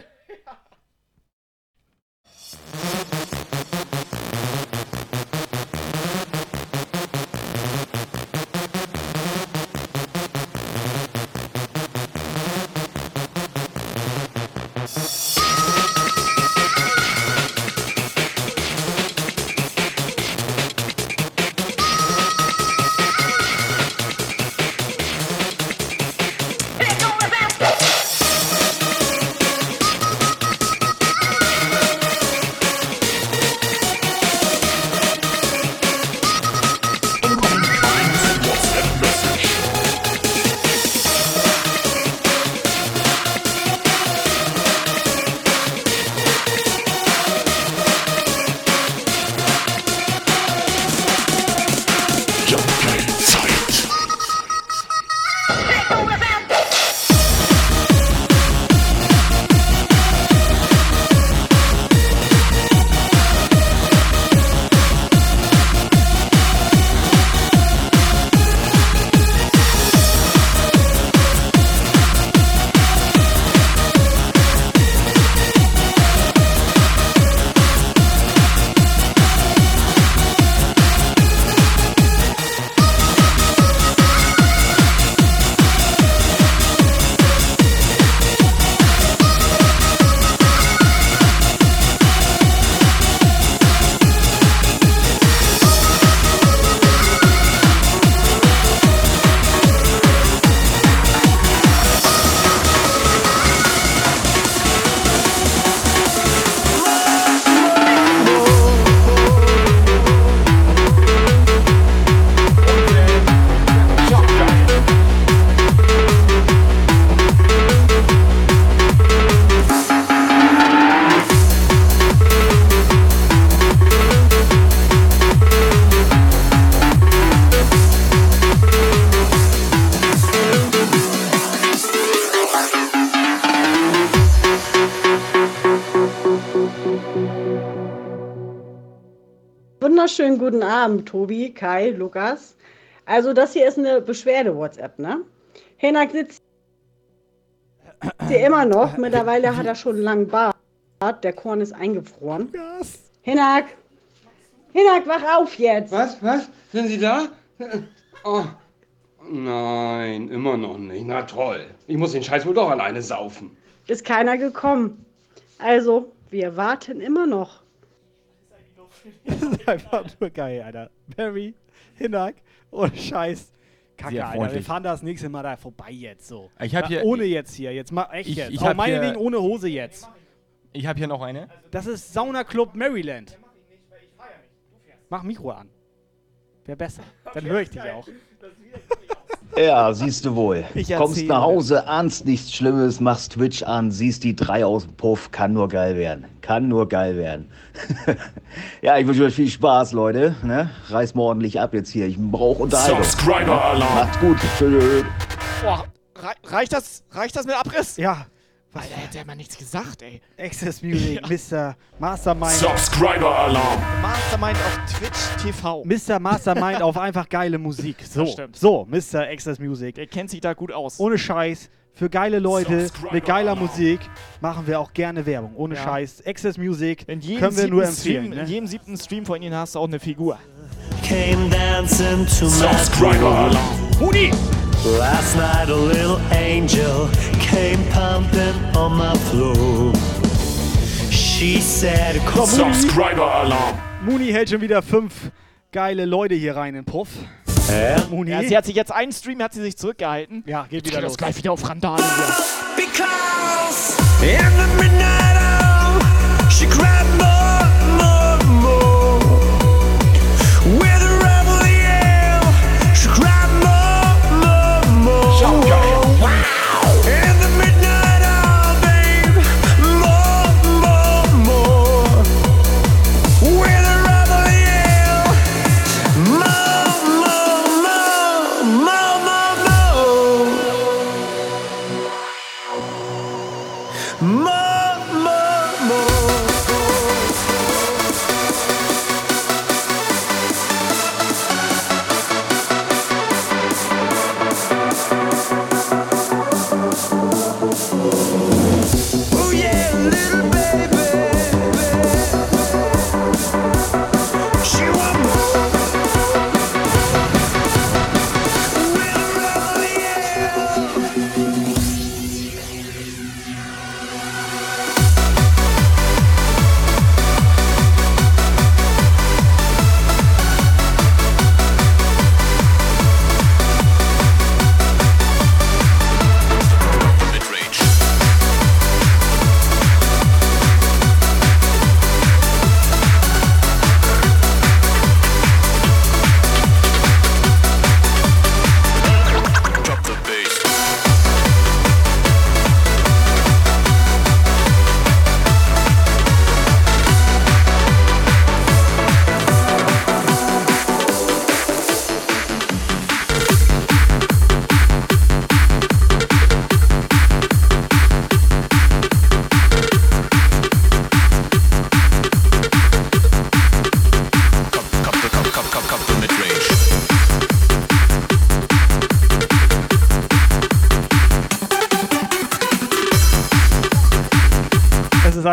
Wunderschönen guten Abend, Tobi, Kai, Lukas. Also das hier ist eine Beschwerde-WhatsApp, ne? Hinak sitzt hier immer noch. Mittlerweile hat er schon einen langen Bart. Der Korn ist eingefroren. Hinak! Hinak, wach auf jetzt! Was? Was? Sind Sie da? Oh. Nein, immer noch nicht. Na toll. Ich muss den Scheiß wohl doch alleine saufen. Ist keiner gekommen. Also, wir warten immer noch. Das ist einfach nur geil, Alter. Barry, Hinak, ohne Scheiß. Kacke, Sehr Alter. Wir fahren das nächste Mal da vorbei jetzt so. Ich hab hier- ohne jetzt hier. Jetzt mal echt Ich- jetzt. ich Auch meinetwegen hier- ohne Hose jetzt. Ich habe hier noch eine. Das ist Sauna Club Maryland. Mach Mikro an. Wäre besser. Dann höre ich dich auch. Ja, siehst du wohl. Ich Kommst nach Hause, ahnst nichts Schlimmes, machst Twitch an, siehst die drei aus dem Puff, kann nur geil werden. Kann nur geil werden. ja, ich wünsche euch viel Spaß, Leute. Ne? Reiß mal ordentlich ab jetzt hier. Ich brauche Unterhaltung. Subscriber Alarm. Macht's gut. Tschüss. Boah, rei reicht, das, reicht das mit Abriss? Ja. Alter, hätte er mal nichts gesagt, ey. Access Music, Mr. Mastermind. Subscriber Alarm. Mastermind auf Twitch TV. Mr. Mastermind auf einfach geile Musik. So, Das stimmt. so, Mr. Access Music. Der kennt sich da gut aus. Ohne Scheiß, für geile Leute Subscriber mit geiler Alarm. Musik machen wir auch gerne Werbung. Ohne Ja. Scheiß. Access Music In jedem können wir siebten nur empfehlen. Stream, ne? In jedem siebten Stream von ihnen hast du auch eine Figur. Came dancing to my Subscriber. Alarm. Hudi! Last night a little angel came pumping on my floor. She said, So, Subscriber Alarm. Muni hält schon wieder fünf geile Leute hier rein in den Puff. Muni. Ja, sie hat sich jetzt einen Stream, hat sie sich zurückgehalten. Ja, geht wieder los. gleich wieder auf Randale. Because in the midnight hour, she cried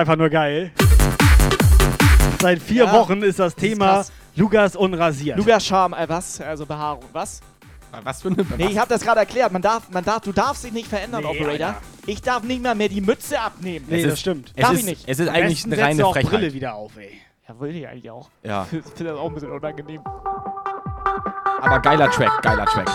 einfach nur geil. Seit vier Ja, Wochen ist das ist Thema krass. Lukas unrasiert. Lugas Charme, äh, was? Also Behaarung, was? Was für eine Nee, ich habe das gerade erklärt. Man darf, man darf, du darfst dich nicht verändern, Nee, Operator. Alter. Ich darf nicht mal mehr die Mütze abnehmen. Nee, Es das ist- stimmt. es Darf ist- ich nicht. es ist Am eigentlich eine reine auch Frechheit. Brille wieder auf, ey. Ja, will ich eigentlich auch. Ja. Ich finde das auch ein bisschen unangenehm. Aber geiler Track, geiler Track.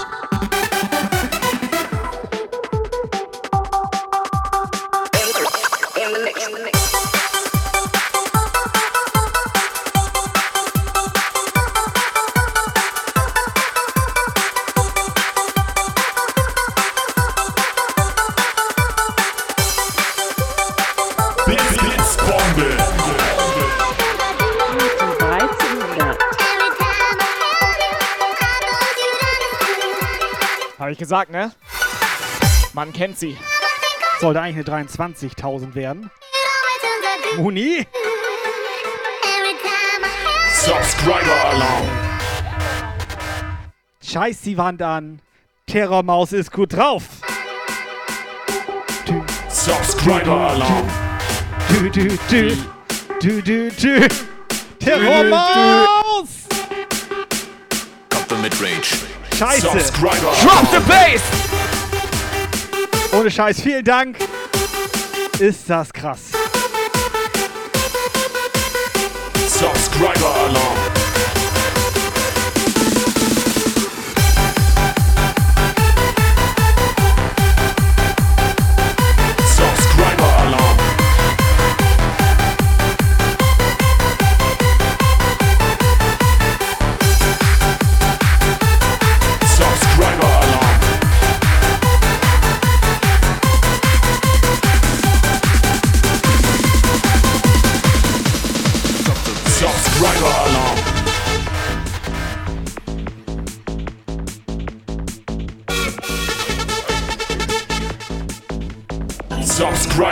Ich gesagt, ne? Man kennt sie. Sollte eigentlich eine 23.000 werden. Muni? Subscriber Alarm. Scheiß die Wand an. Terrormaus ist gut drauf. Subscriber Alarm. Du, du, du. Du, du, du. Terrormaus! Cup the mid range. Scheiße. Drop the bass! Ohne Scheiß, vielen Dank. Ist das krass. Subscriber Alarm.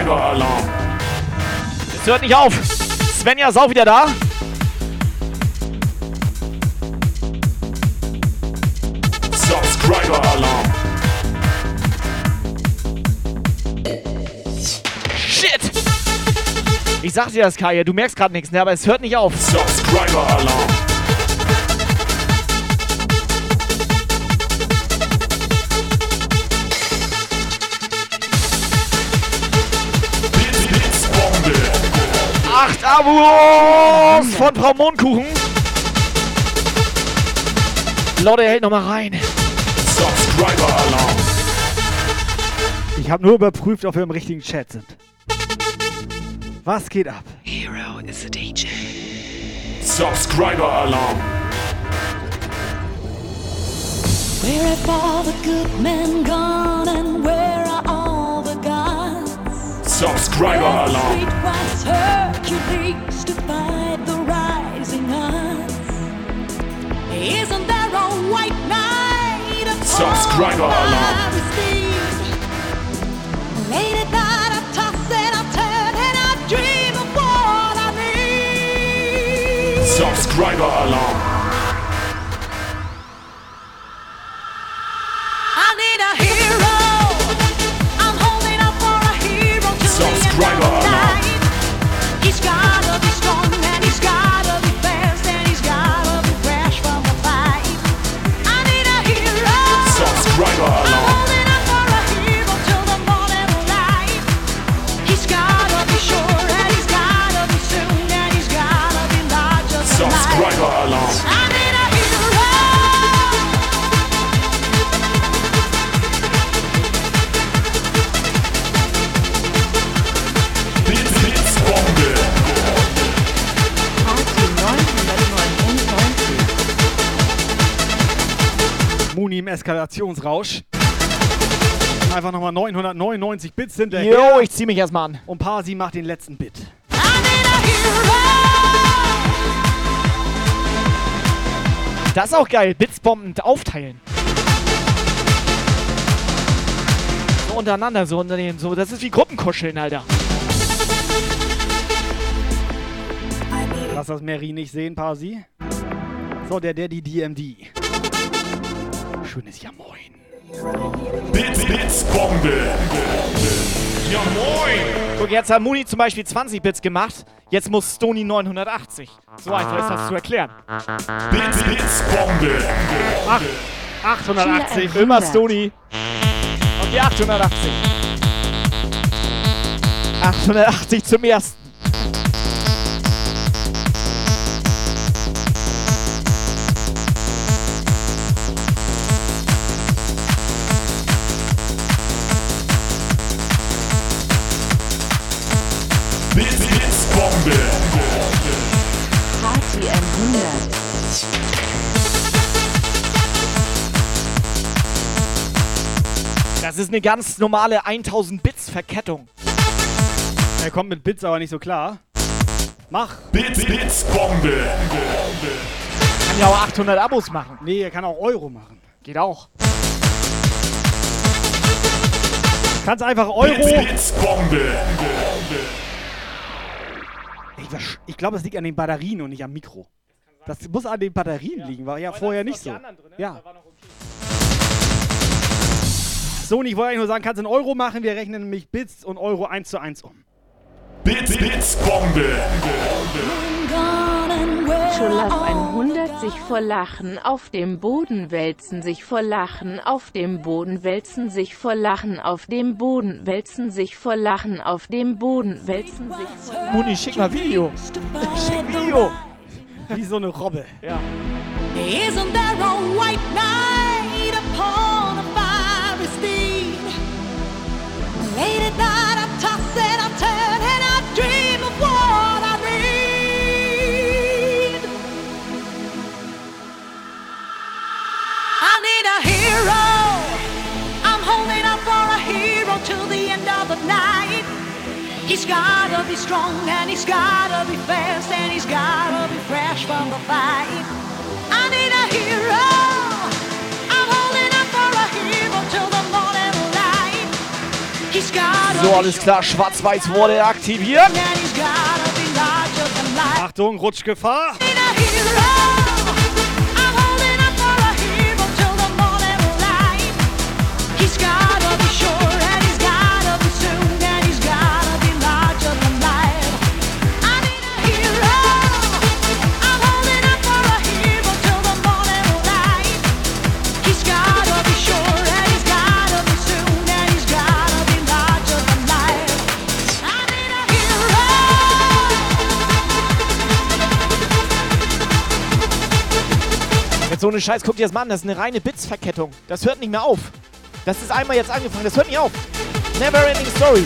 Subscriber Alarm. Es hört nicht auf. Svenja ist auch wieder da. Subscriber Alarm. Shit! Ich sag dir das, Kaya, du merkst gerade nichts, ne? aber es hört nicht auf. Subscriber Abos von Frau Mondkuchen. Leute, hält noch mal rein. Subscriber Alarm. Ich habe nur überprüft, ob wir im richtigen Chat sind. Was geht ab? Hero is a DJ. Subscriber Alarm. Where have all the good men gone and where Subscriber Alarm. Street was Hercules to fight the rising odds. Isn't there a white knight upon Subscriber alarm. Late at night I toss and I turn and I dream of what I need. Subscriber Alarm. Eskalationsrausch. Einfach nochmal 999 Bits hinterher. Jo, ich zieh mich erstmal an. Und Pasi macht den letzten Bit. Das ist auch geil. Blitzbomben aufteilen. So untereinander, so unter den, so. Das ist wie Gruppenkuscheln, Alter. Lass das Mary nicht sehen, Pasi. So, der Daddy DMD. Schönes Ja Moin. Blitz, Blitzbombe. Ja moin. Guck, jetzt hat Muni zum Beispiel 20 Bits gemacht. Jetzt muss Stony 980. So einfach ist das zu erklären. Blitz, Blitzbombe. Ach, 880. Immer Stony. Und die 880. 880 zum ersten. Das ist eine ganz normale 1000 Bits Verkettung. Er kommt mit Bits aber nicht so klar. Mach. Blitz, Blitzbombe. Kann ja auch 800 Abos machen. Nee, er kann auch Euro machen. Geht auch. Kannst einfach Euro. Blitz, Blitzbombe. Ich, versch- ich glaube, es liegt an den Batterien und nicht am Mikro. Das muss an den Batterien liegen, war ja vorher nicht so. Ja. Sony, ich wollte eigentlich nur sagen, kannst in Euro machen. Wir rechnen nämlich Bits und Euro 1 zu 1 um. Blitz, Blitzbombe. Schulaf 100 sich vor Lachen auf dem Boden wälzen sich vor Lachen auf dem Boden wälzen sich vor Lachen auf dem Boden wälzen sich vor Lachen auf dem Boden wälzen sich vor Lachen. Muni, schick mal Video. Schick Video. Wie so eine Robbe. Ja. Isn't there a white knight upon Late at night I toss and I turn and I dream of what I need. I need a hero. I'm holding up for a hero till the end of the night. He's gotta be strong and he's gotta be fast and he's gotta be fresh from the fight. I need a hero. So, alles klar, schwarz-weiß wurde aktiviert. Achtung, Rutschgefahr. So eine Scheiß, guck dir das mal an, das ist eine reine Bits-Verkettung. Das hört nicht mehr auf. Das ist einmal jetzt angefangen, das hört nicht auf. Never ending story.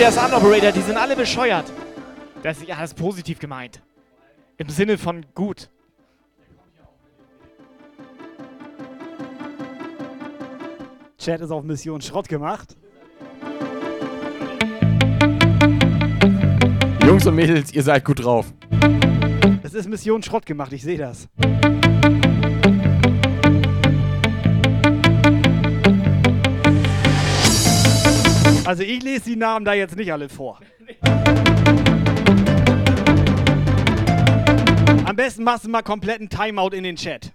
Das an, Operator, die sind alle bescheuert. Das, ja, ist positiv gemeint. Im Sinne von gut. Chat ist auf Mission Schrott gemacht. Jungs und Mädels, ihr seid gut drauf. Es ist Mission Schrott gemacht, ich sehe das. Also ich lese die Namen da jetzt nicht alle vor. Am besten machst du mal kompletten Timeout in den Chat.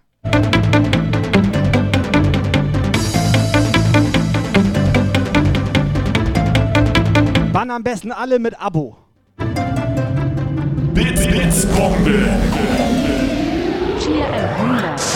Bann am besten alle mit Abo. Bits, Bits, Bombe. Cheer 100.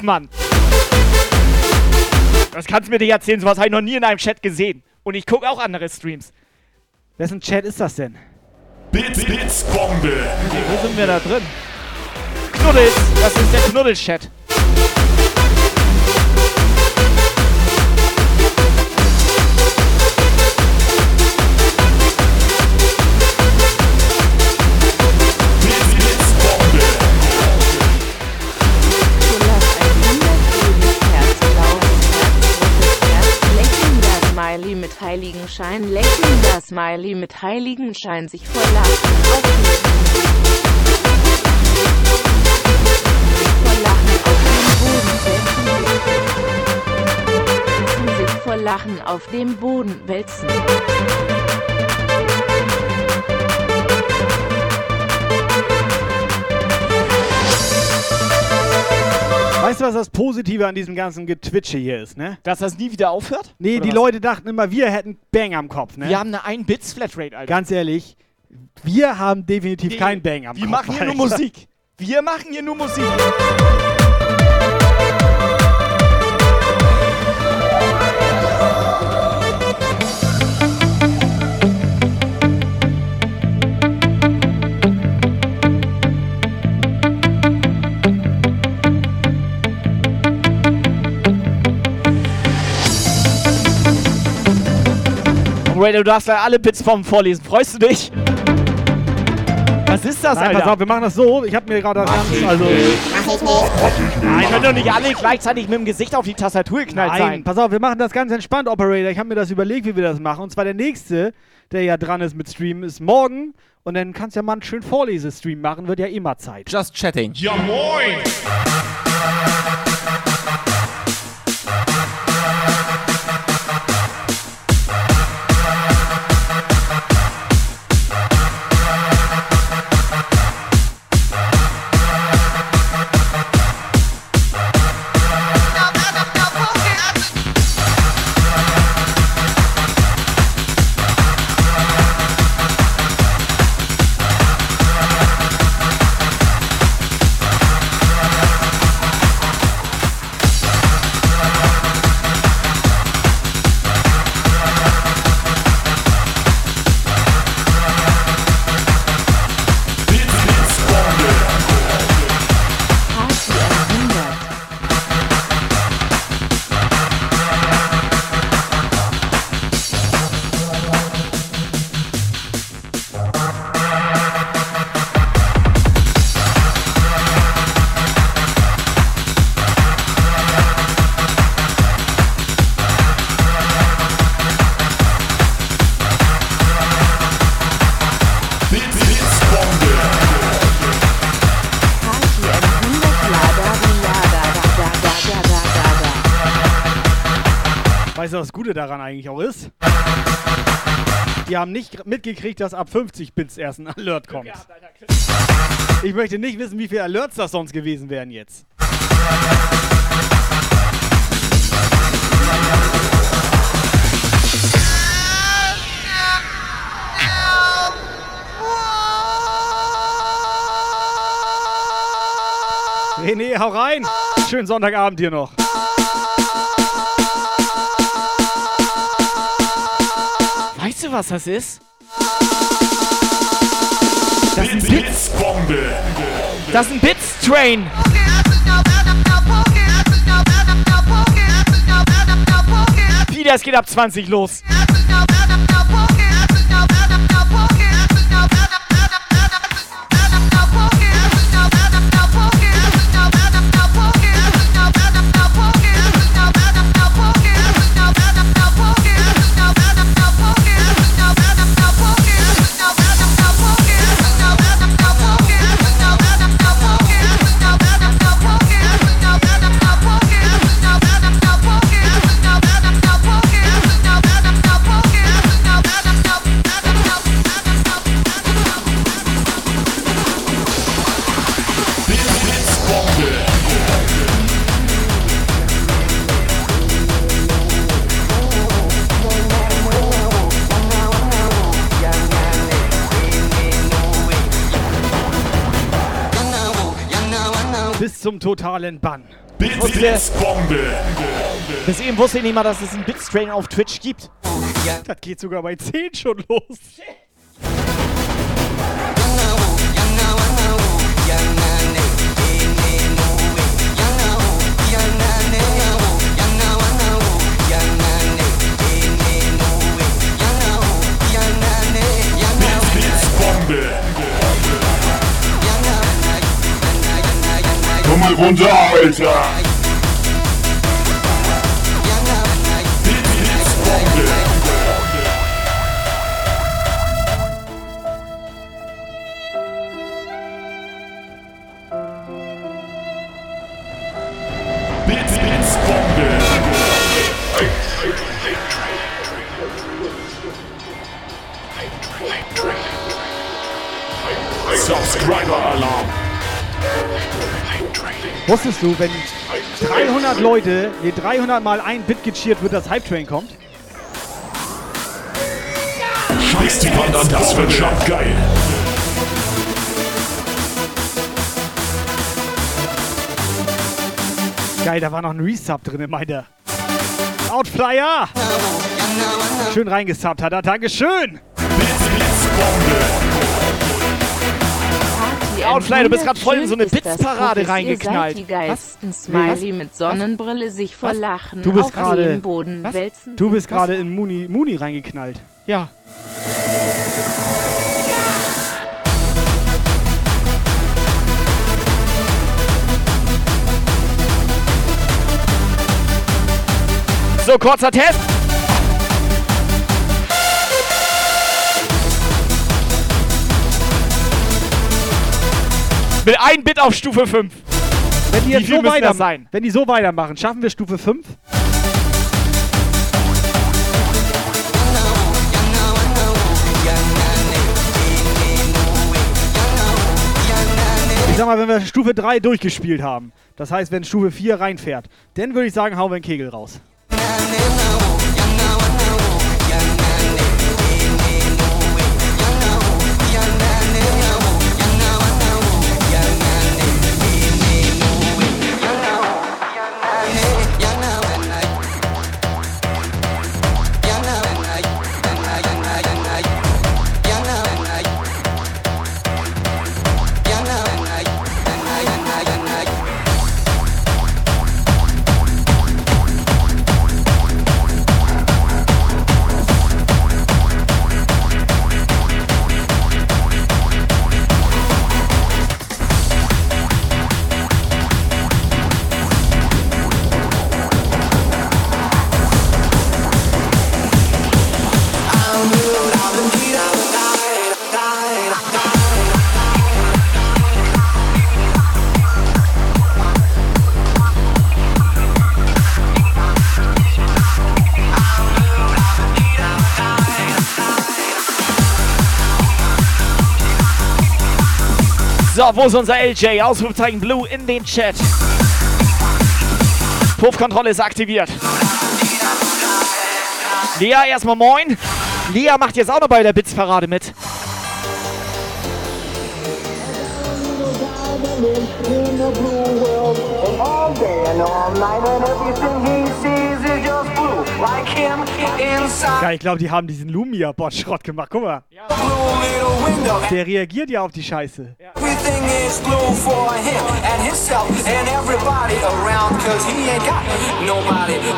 auf, Mann. Das kannst du mir nicht erzählen, sowas habe ich noch nie in einem Chat gesehen. Und ich gucke auch andere Streams. Wessen Chat ist das denn? Bits, Bits, Bombe. Wo sind wir da drin? Knuddels, das ist der Knuddels-Chat. Mit Heiligenschein, lächelnder Smiley mit Heiligenschein sich vor Lachen. Sich vor Lachen auf dem Boden wälzen. Weißt du, was das Positive an diesem ganzen Getwitche hier ist, ne? Dass das nie wieder aufhört? Nee, Oder die was? Leute dachten immer, wir hätten Bang am Kopf, ne? Wir haben eine 1-Bits-Flatrate, Alter. Ganz ehrlich, wir haben definitiv Nee, kein Bang am Wir Kopf. machen hier nur. Musik. Wir machen hier nur Musik. Ray, du darfst gleich alle Bits vom vorlesen. Freust du dich? Was ist das, Nein, Alter? pass auf, wir machen das so. Ich habe mir gerade ganz, also... Nein, können doch nicht alle gleichzeitig mit dem Gesicht auf die Tastatur geknallt Nein, sein. pass auf, wir machen das ganz entspannt, Operator. Ich habe mir das überlegt, wie wir das machen. Und zwar der nächste, der ja dran ist mit Streamen, ist morgen. Und dann kannst du ja mal einen schönen Vorlesestream machen, wird ja immer Zeit. Just chatting. Ja moin! Gute daran eigentlich auch ist? Die haben nicht mitgekriegt, dass ab 50 Bits erst ein Alert kommt. Ich möchte nicht wissen, wie viele Alerts das sonst gewesen wären jetzt. René, hau rein! Schönen Sonntagabend hier noch. Was das ist? Das ist Blitzbombe! Das ist ein Bits-Train. Wieder, es geht ab 20 los. Zum totalen Bann. Blitzbombe! Bis eben wusste ich nicht mal, dass es einen Bits-Train auf Twitch gibt. Das geht sogar bei 10 schon los. Blitzbombe! Komm mal runter, Alter! Wusstest du, wenn 300 Leute, nee, 300 mal ein Bit gecheert wird, das Hype Train kommt? Scheiß die Wand an, das wird schon geil! Geil, da war noch ein Resub drin, meint er. Outflyer! Schön reingesubbt hat er, Dankeschön! Outfly, du bist gerade voll in so eine Blitzparade reingeknallt. Die geilsten? Smiley was? mit Sonnenbrille was? sich vor Lachen du bist auf den Boden was? wälzen. Du bist gerade in Muni, Muni reingeknallt. Ja. So, kurzer Test. Mit einem Bit auf Stufe 5. Wenn die jetzt so weiter, sein? wenn die so weitermachen, schaffen wir Stufe 5? Ich sag mal, wenn wir Stufe 3 durchgespielt haben, das heißt, wenn Stufe 4 reinfährt, dann würde ich sagen, hauen wir einen Kegel raus. Wo ist unser LJ? Ausrufezeichen Blue in den Chat. Puffkontrolle ist aktiviert. Lea, erstmal moin. Lea macht jetzt auch noch bei der Bits-Parade mit. Everything is him and himself and everybody around cause he ain't got nobody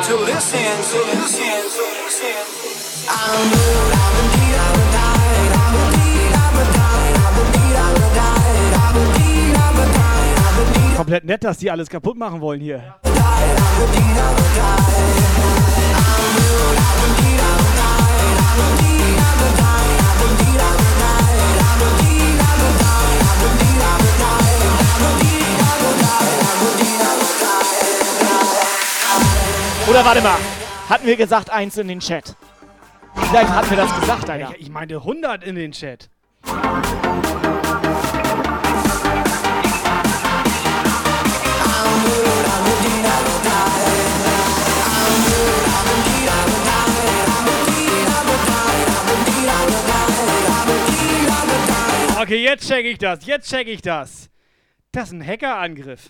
to listen, to listen, to listen. I'm blue, I'm indeed, I'm a died, I'm indeed, I'm a died, I'm indeed, I'm a died, I'm indeed, I'm a died, I'm indeed, Komplett nett, dass die alles kaputt machen wollen hier. Oder warte mal. Hatten wir gesagt eins in den Chat? Vielleicht hatten wir das gesagt, Alter. Ich, ich meinte 100 in den Chat. Okay, jetzt check ich das. Jetzt check ich das. Das ist ein Hackerangriff.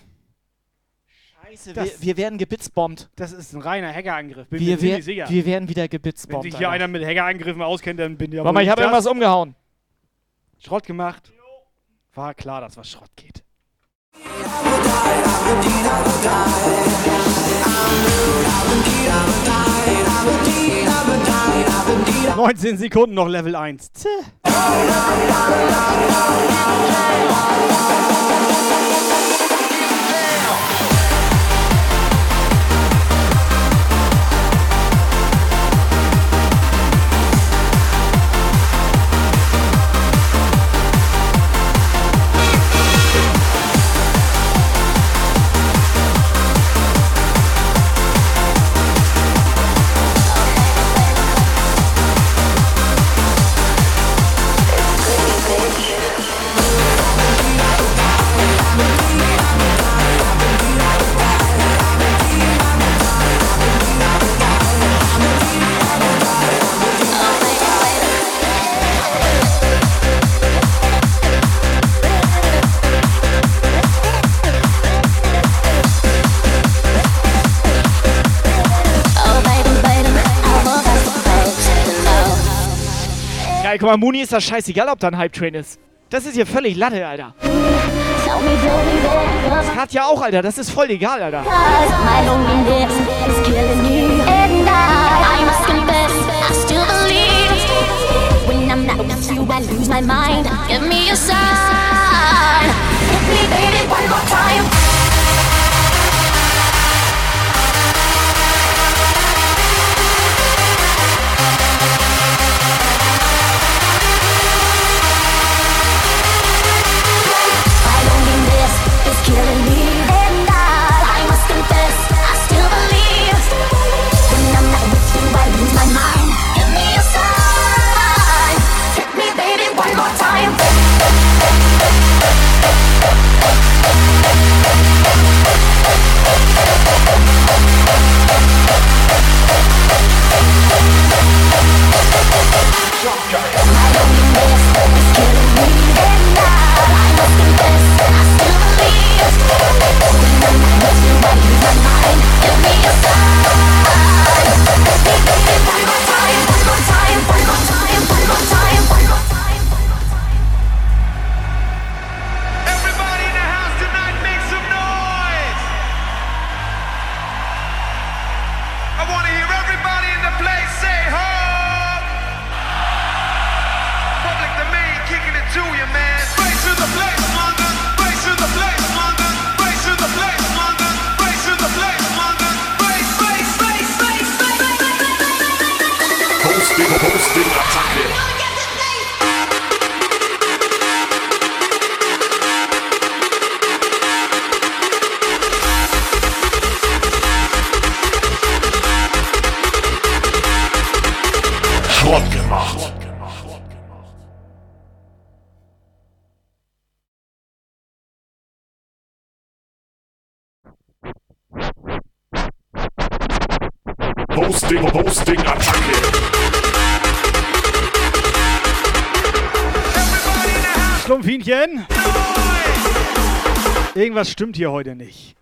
Scheiße, wir, wir werden gebitzbombt. Das ist ein reiner Hackerangriff. Bin Wir, mir wir, sicher. wir werden wieder Wenn gebitzbombt. sich hier einer mit Hackerangriffen auskennt, dann bin ich Warte mal, ich habe irgendwas umgehauen. Schrott gemacht. War klar, dass was Schrott geht. Neunzehn Sekunden noch Level 1. Geil, guck mal, Muni ist das scheißegal, ob da ein Hype-Train ist. Das ist hier völlig Latte, Alter. Das hat ja auch, Alter. Das ist voll egal, Alter. Give me a sign. Hit me, baby, one more time. I must confess, I still believe. When I'm. Irgendwas stimmt hier heute nicht.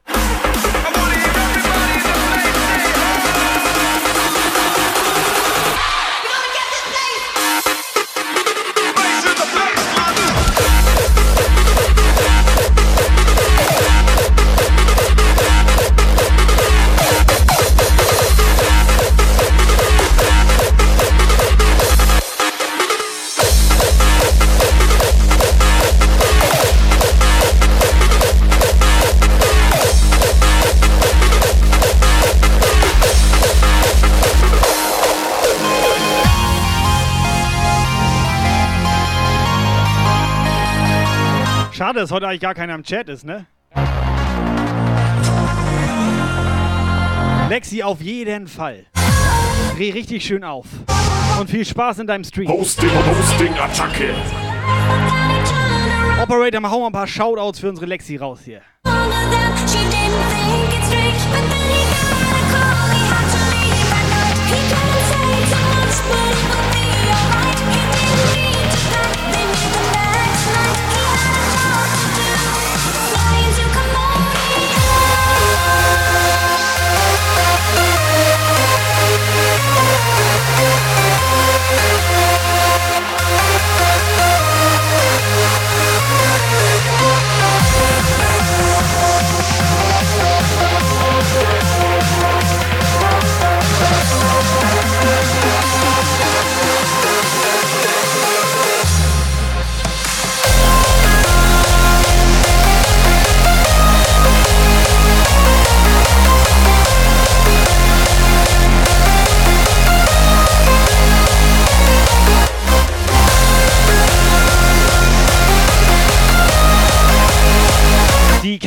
Schade, dass heute eigentlich gar keiner im Chat ist, ne? Lexi auf jeden Fall. Dreh richtig schön auf. Und viel Spaß in deinem Stream. Posting, Posting, Attacke. Operator, mach auch mal ein paar Shoutouts für unsere Lexi raus hier. Die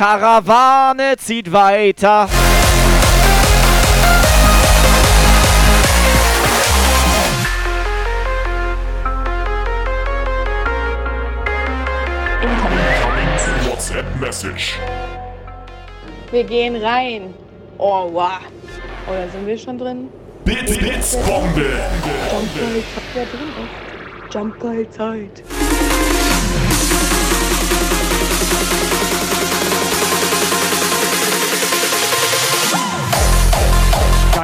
Karawane zieht weiter. WhatsApp Message. Wir gehen rein. Oh, wow. Oder sind wir schon drin? Bits, Bits, Bombe. Jumpgeil, wer drin ist. Jumpgeil Zeit.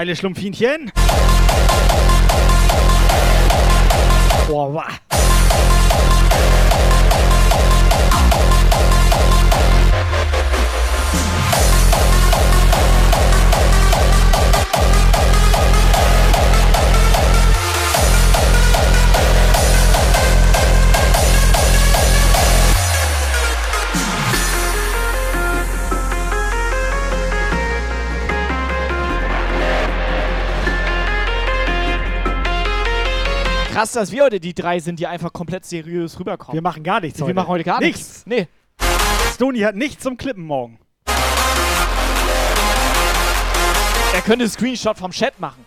Geile Schlumpfinchen. Boah, wa. Krass, dass wir heute die drei sind, die einfach komplett seriös rüberkommen. Wir machen gar nichts Wir heute. machen heute gar nichts. Nee. Stony hat nichts zum Klippen morgen. Er könnte einen Screenshot vom Chat machen.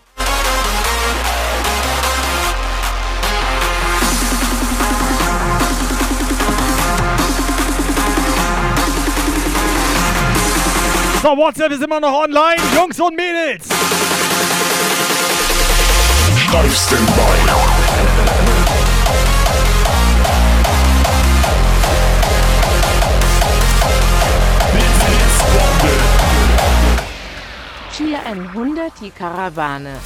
So, WhatsApp ist immer noch online. Jungs und Mädels. Live Standby. Cheer 100 die Karawane.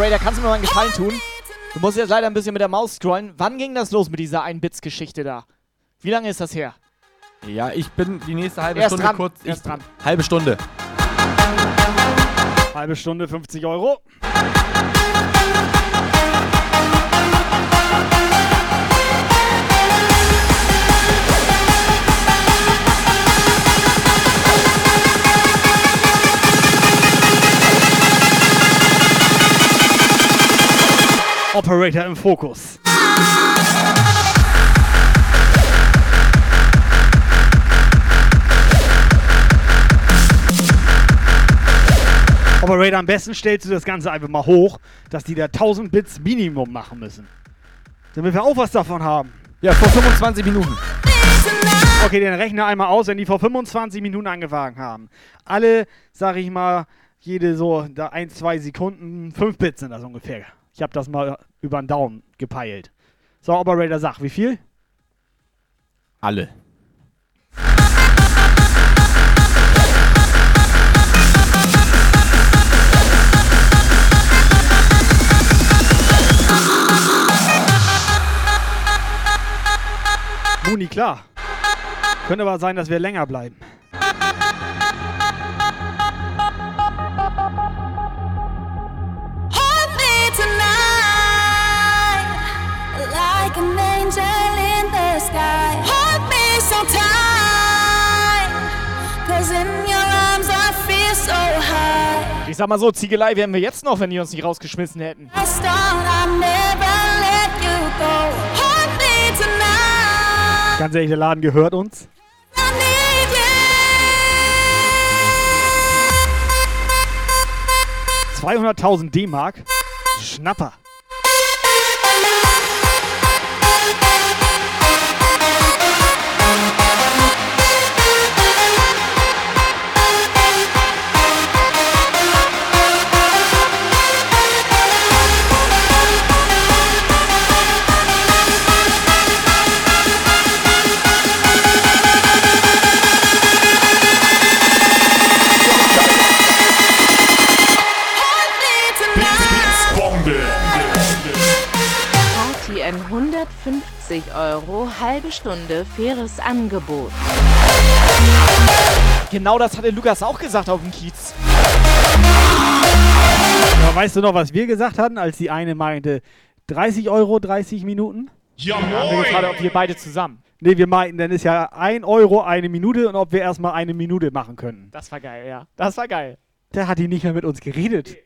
Operator, kannst du mir mal einen Gefallen tun? Du musst jetzt leider ein bisschen mit der Maus scrollen. Wann ging das los mit dieser 1-Bits-Geschichte da? Wie lange ist das her? Ja, ich bin die nächste halbe Erst Stunde dran, kurz. erst dran. Halbe Stunde. Halbe Stunde, 50 Euro. Operator im Fokus. Operator, am besten stellst du das Ganze einfach mal hoch, dass die da 1000 Bits Minimum machen müssen. Damit wir auch was davon haben. Ja, vor 25 Minuten. Okay, den rechne einmal aus, wenn die vor 25 Minuten angefangen haben. Alle, sag ich mal, jede so da ein, zwei Sekunden, 5 Bits sind das ungefähr. Ich habe das mal über den Daumen gepeilt. So, Operator, sag, wie viel? Alle. Muni, klar. Könnte aber sein, dass wir länger bleiben. Ich sag mal so, Ziegelei wären wir jetzt noch, wenn die uns nicht rausgeschmissen hätten. I start, I never let you go. Hold me tonight. Ganz ehrlich, der Laden gehört uns. 200.000 D-Mark. Schnapper. 150 Euro, halbe Stunde, faires Angebot. Genau das hatte Lukas auch gesagt auf dem Kiez. Ja, weißt du noch, was wir gesagt hatten, als die eine meinte 30 Euro, 30 Minuten? Ja, haben wir gefragt, ob wir beide zusammen. Nee, wir meinten, dann ist ja 1 Euro eine Minute und ob wir erstmal eine Minute machen können. Das war geil, ja. Das war geil. Der hat die nicht mehr mit uns geredet.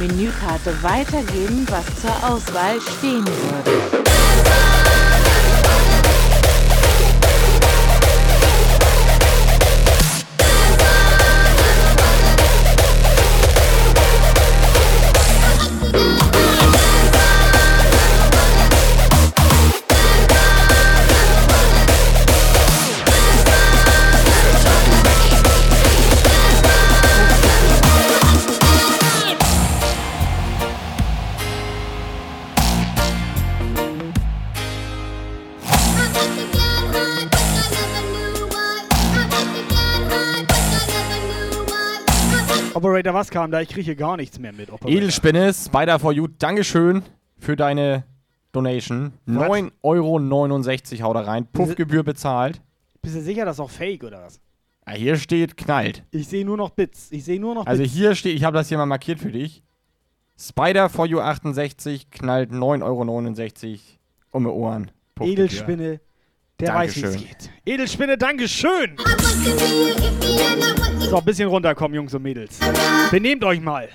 Menükarte weitergeben, was zur Auswahl stehen würde. Was kam da? Ich kriege hier gar nichts mehr mit. Operator. Edelspinne, Spider for You, Dankeschön für deine Donation. 9,69 Euro haut da rein. Puffgebühr bezahlt. Bist du sicher, das ist auch fake oder was? Ah, hier steht knallt. Ich sehe nur noch Bits. Ich sehe nur noch Also Bits. hier steht, ich habe das hier mal markiert für dich. Spider for You 68 knallt 9,69 Euro um die Ohren. Edelspinne, der weiß, wie es Dankeschön. geht. Edelspinne, Dankeschön. So, ein bisschen runterkommen, Jungs und Mädels. Benehmt euch mal.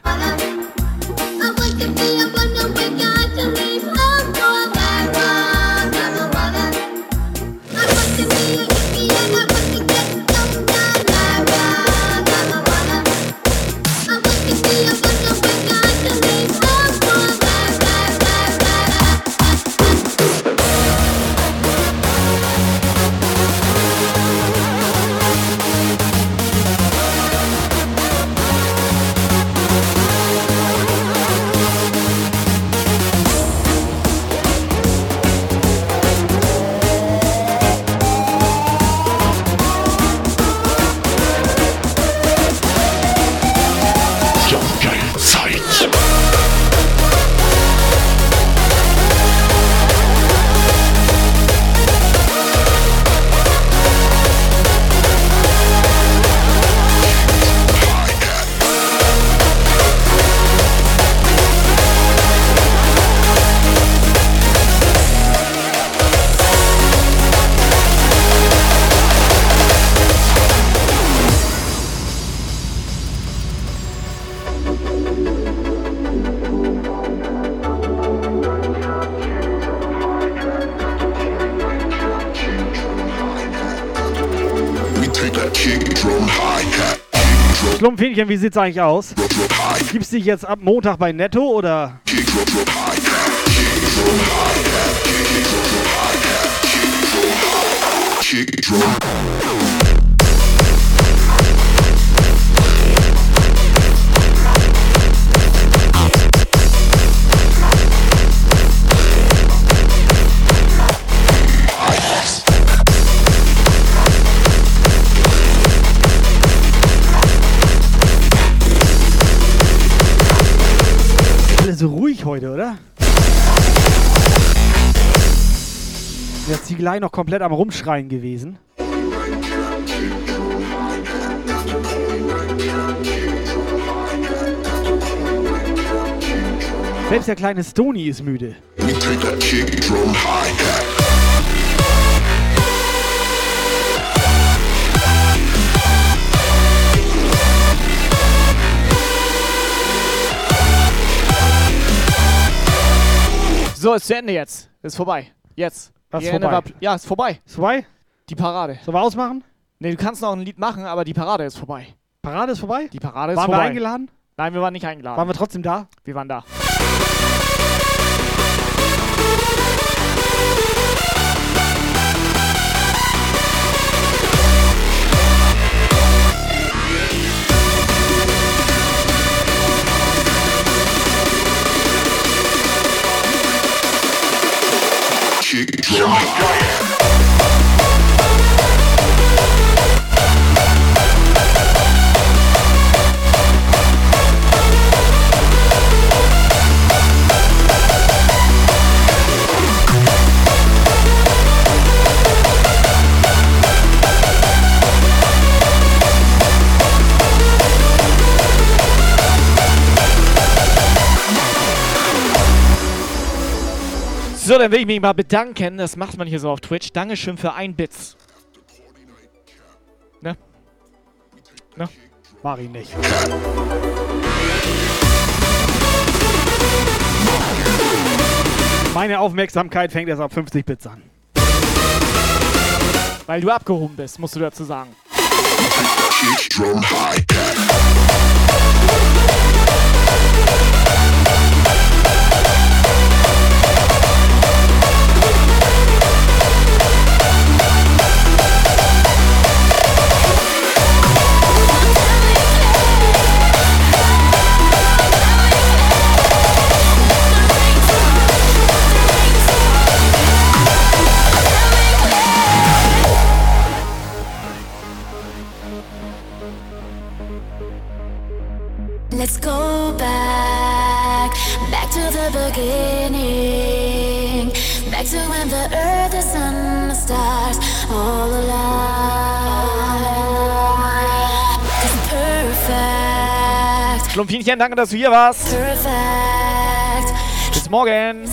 Schlumpfhähnchen, wie sieht's eigentlich aus? Gibt's dich jetzt ab Montag bei Netto oder? Alle ruhig heute, oder? Der Ziegelei noch komplett am Rumschreien gewesen. Selbst der kleine Stony ist müde. So, ist zu Ende jetzt. Ist vorbei. Jetzt. Was ist vorbei? War, ja, ist vorbei. Ist vorbei? Die Parade. Sollen wir ausmachen? Nee, du kannst noch ein Lied machen, aber die Parade ist vorbei. Parade ist vorbei? Die Parade ist Waren wir vorbei. eingeladen? Nein, wir waren nicht eingeladen. Waren wir trotzdem da? Wir waren da. kick drum. So, dann will ich mich mal bedanken. Das macht man hier so auf Twitch. Dankeschön für ein Bits. Ne? Ne? Mach ich nicht. Meine Aufmerksamkeit fängt erst ab 50 Bits an. Weil du abgehoben bist, musst du dazu sagen. Let's Schlumpfinchen, danke, dass du hier warst. perfect. Bis morgen.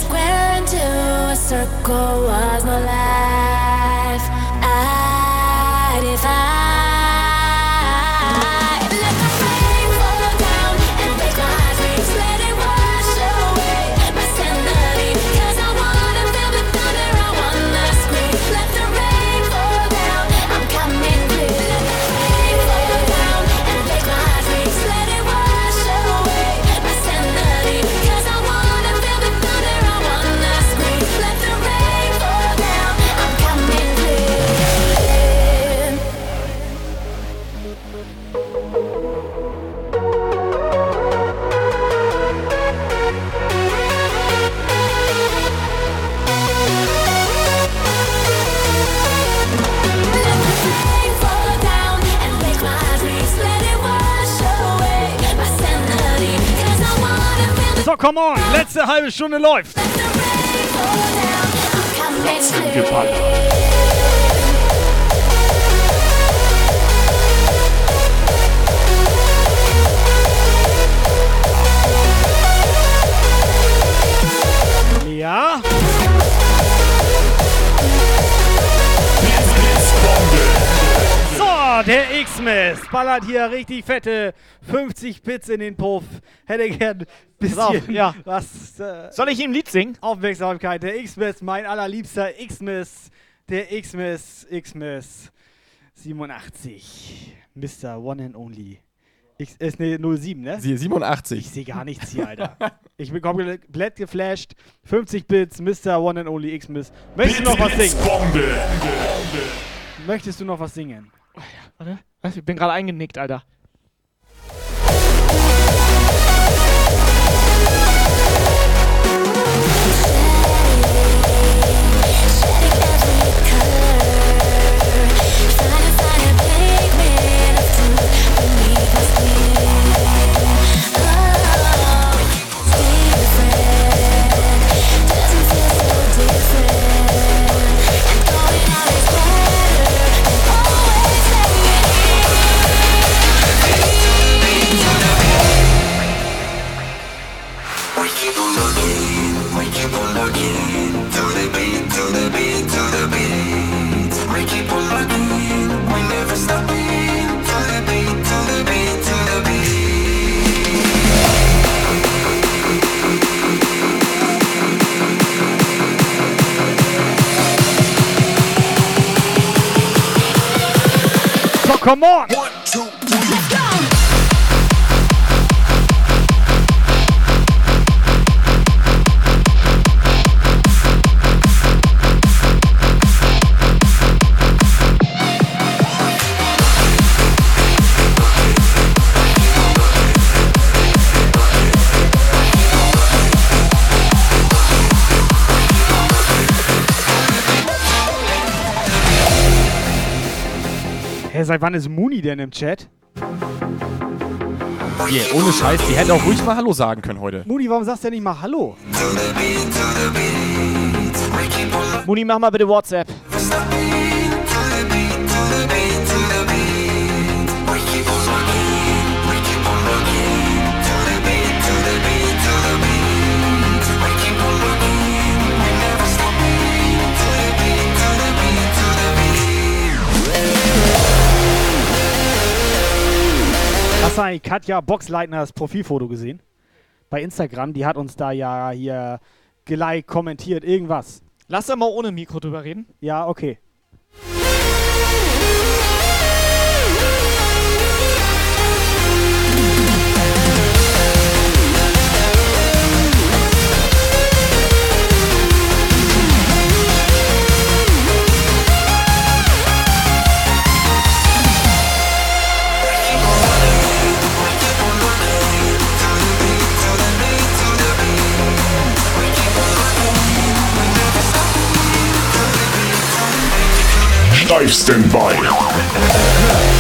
So, come on, letzte halbe Stunde läuft. Ja. So, der X-Mess ballert hier richtig fette 50 Bits in den Puff. Hätte gern bisschen Pass auf, ja. was. Äh, Soll ich ihm ein Lied singen? Aufmerksamkeit. Der X-Mess, mein allerliebster X-Mess. Der X-Mess, X-Mess. 87. Mr. One and Only. X, ist ne 07, ne? Sie 87. Ich sehe gar nichts hier, Alter. ich bin komplett geflasht. 50 Bits, Mr. One and Only X-Miss. Möchtest du noch was singen? Möchtest du noch was singen? Warte. Ich bin gerade eingenickt, Alter. Come on! Hä, seit wann ist Muni denn im Chat? Hier, ohne Scheiß, die hätten auch ruhig mal Hallo sagen können heute. Muni, warum sagst du denn nicht mal Hallo? Muni, mach mal bitte WhatsApp. Hast du eigentlich Katja Boxleitners Profilfoto gesehen? Bei Instagram, die hat uns da ja hier geliked, kommentiert, irgendwas. Lass da mal ohne Mikro drüber reden. Ja, okay. Steif Standby.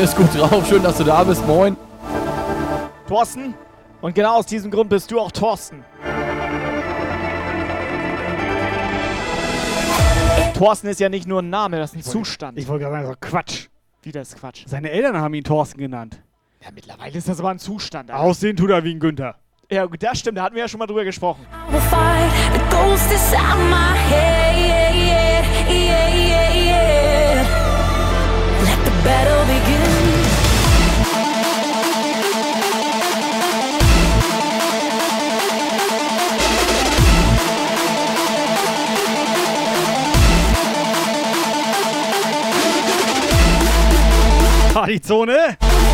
Ist gut drauf, schön, dass du da bist, moin. Thorsten. Und genau aus diesem Grund bist du auch Thorsten. Thorsten ist ja nicht nur ein Name, das ist ein Zustand. Ich wollte gerade sagen, das Quatsch. Wie das ist Quatsch. Seine Eltern haben ihn Thorsten genannt. Ja, mittlerweile ist das aber ein Zustand. Alter. Aussehen tut er wie ein Günther. Ja, das stimmt, da hatten wir ja schon mal drüber gesprochen. will fight the ghost inside my head. Yeah, yeah, yeah, yeah. Partyzone.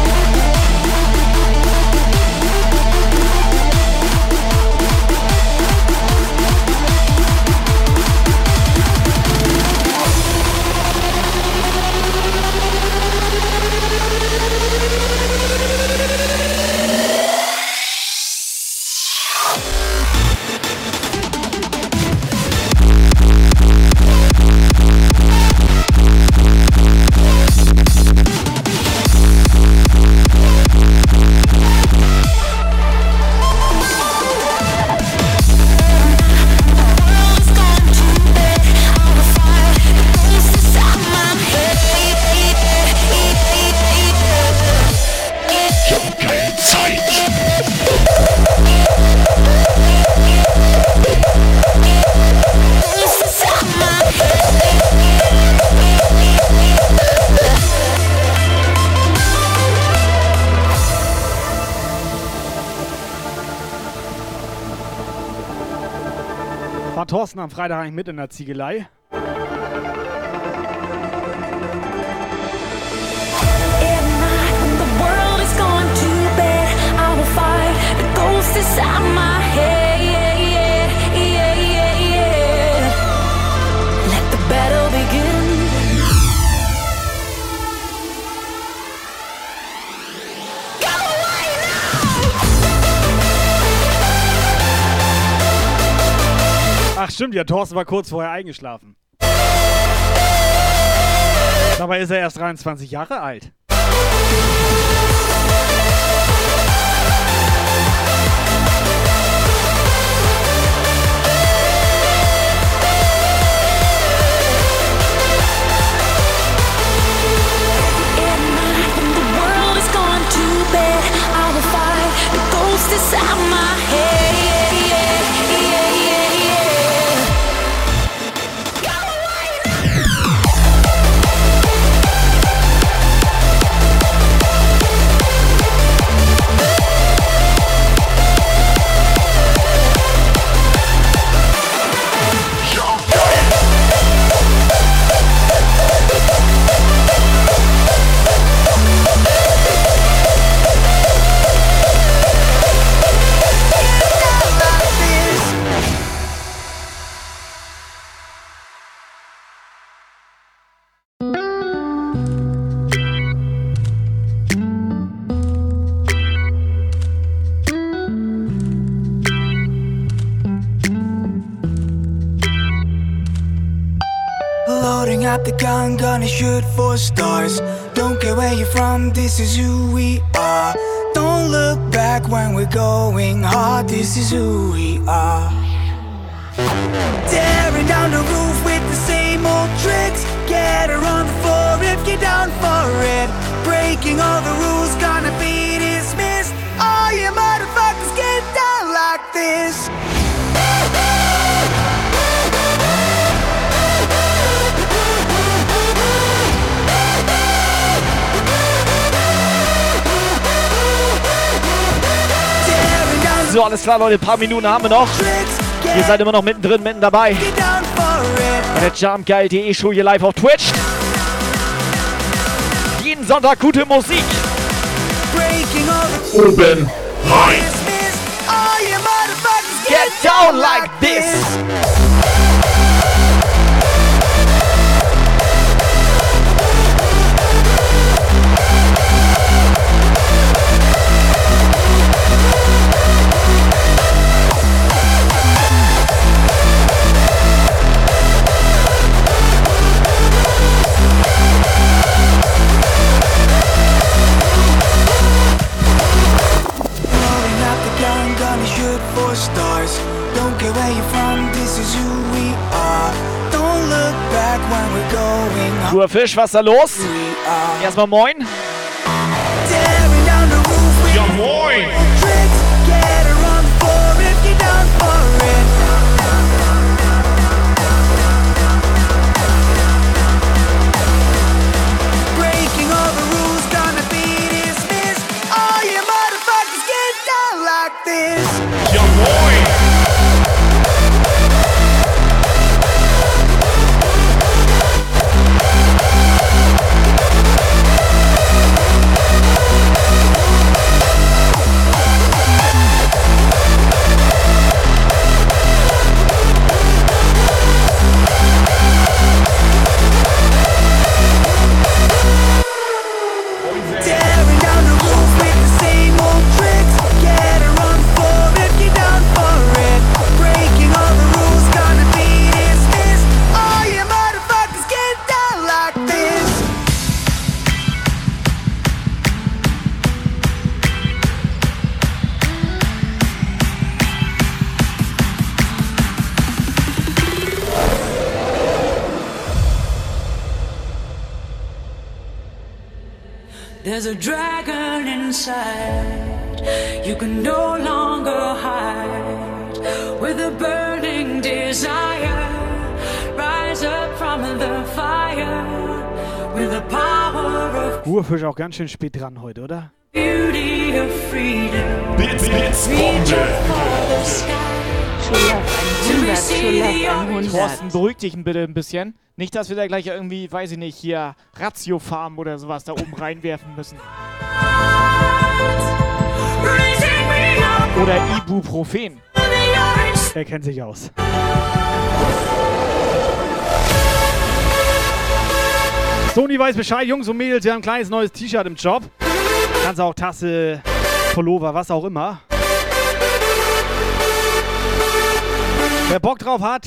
War Thorsten am Freitag eigentlich mit in der Ziegelei? The world Ach stimmt, ja, Thorsten war kurz vorher eingeschlafen. Dabei ist er erst 23 Jahre alt. Inside my head. Loading up the gun, gonna shoot for stars. Don't care where you're from, this is who we are. Don't look back when we're going hard, this is who we are. Tearing down the roof with the same old tricks. Get her on the floor if you're down for it. Breaking all the rules, gonna be dismissed. All you motherfuckers get down like this. So, alles klar, Leute, ein paar Minuten haben wir noch. Ihr seid immer noch mittendrin, mitten dabei. Bei der Jumpgeil.de Show hier live auf Twitch. Jeden Sonntag gute Musik. Oben rein. Get down like this. Going Guter Fisch, was ist da los? Erstmal moin. Ja, moin. Get There's a dragon inside. You can no longer hide. With a burning desire, rise up from the fire. With the power of Urfisch auch ganz schön spät dran heute, oder? beauty of freedom. Bits, Bits, Reach Bombe. up for the sky. Schon auf To be 100 seen Love 100. Thorsten, beruhig dich bitte ein bisschen. Nicht, dass wir da gleich irgendwie, weiß ich nicht, hier Ratiofarm oder sowas da oben reinwerfen müssen. Oder Ibuprofen. Er kennt sich aus. Sony weiß Bescheid, Jungs und Mädels, wir haben ein kleines neues T-Shirt im Job. Kannst auch Tasse, Pullover, was auch immer. Wer Bock drauf hat,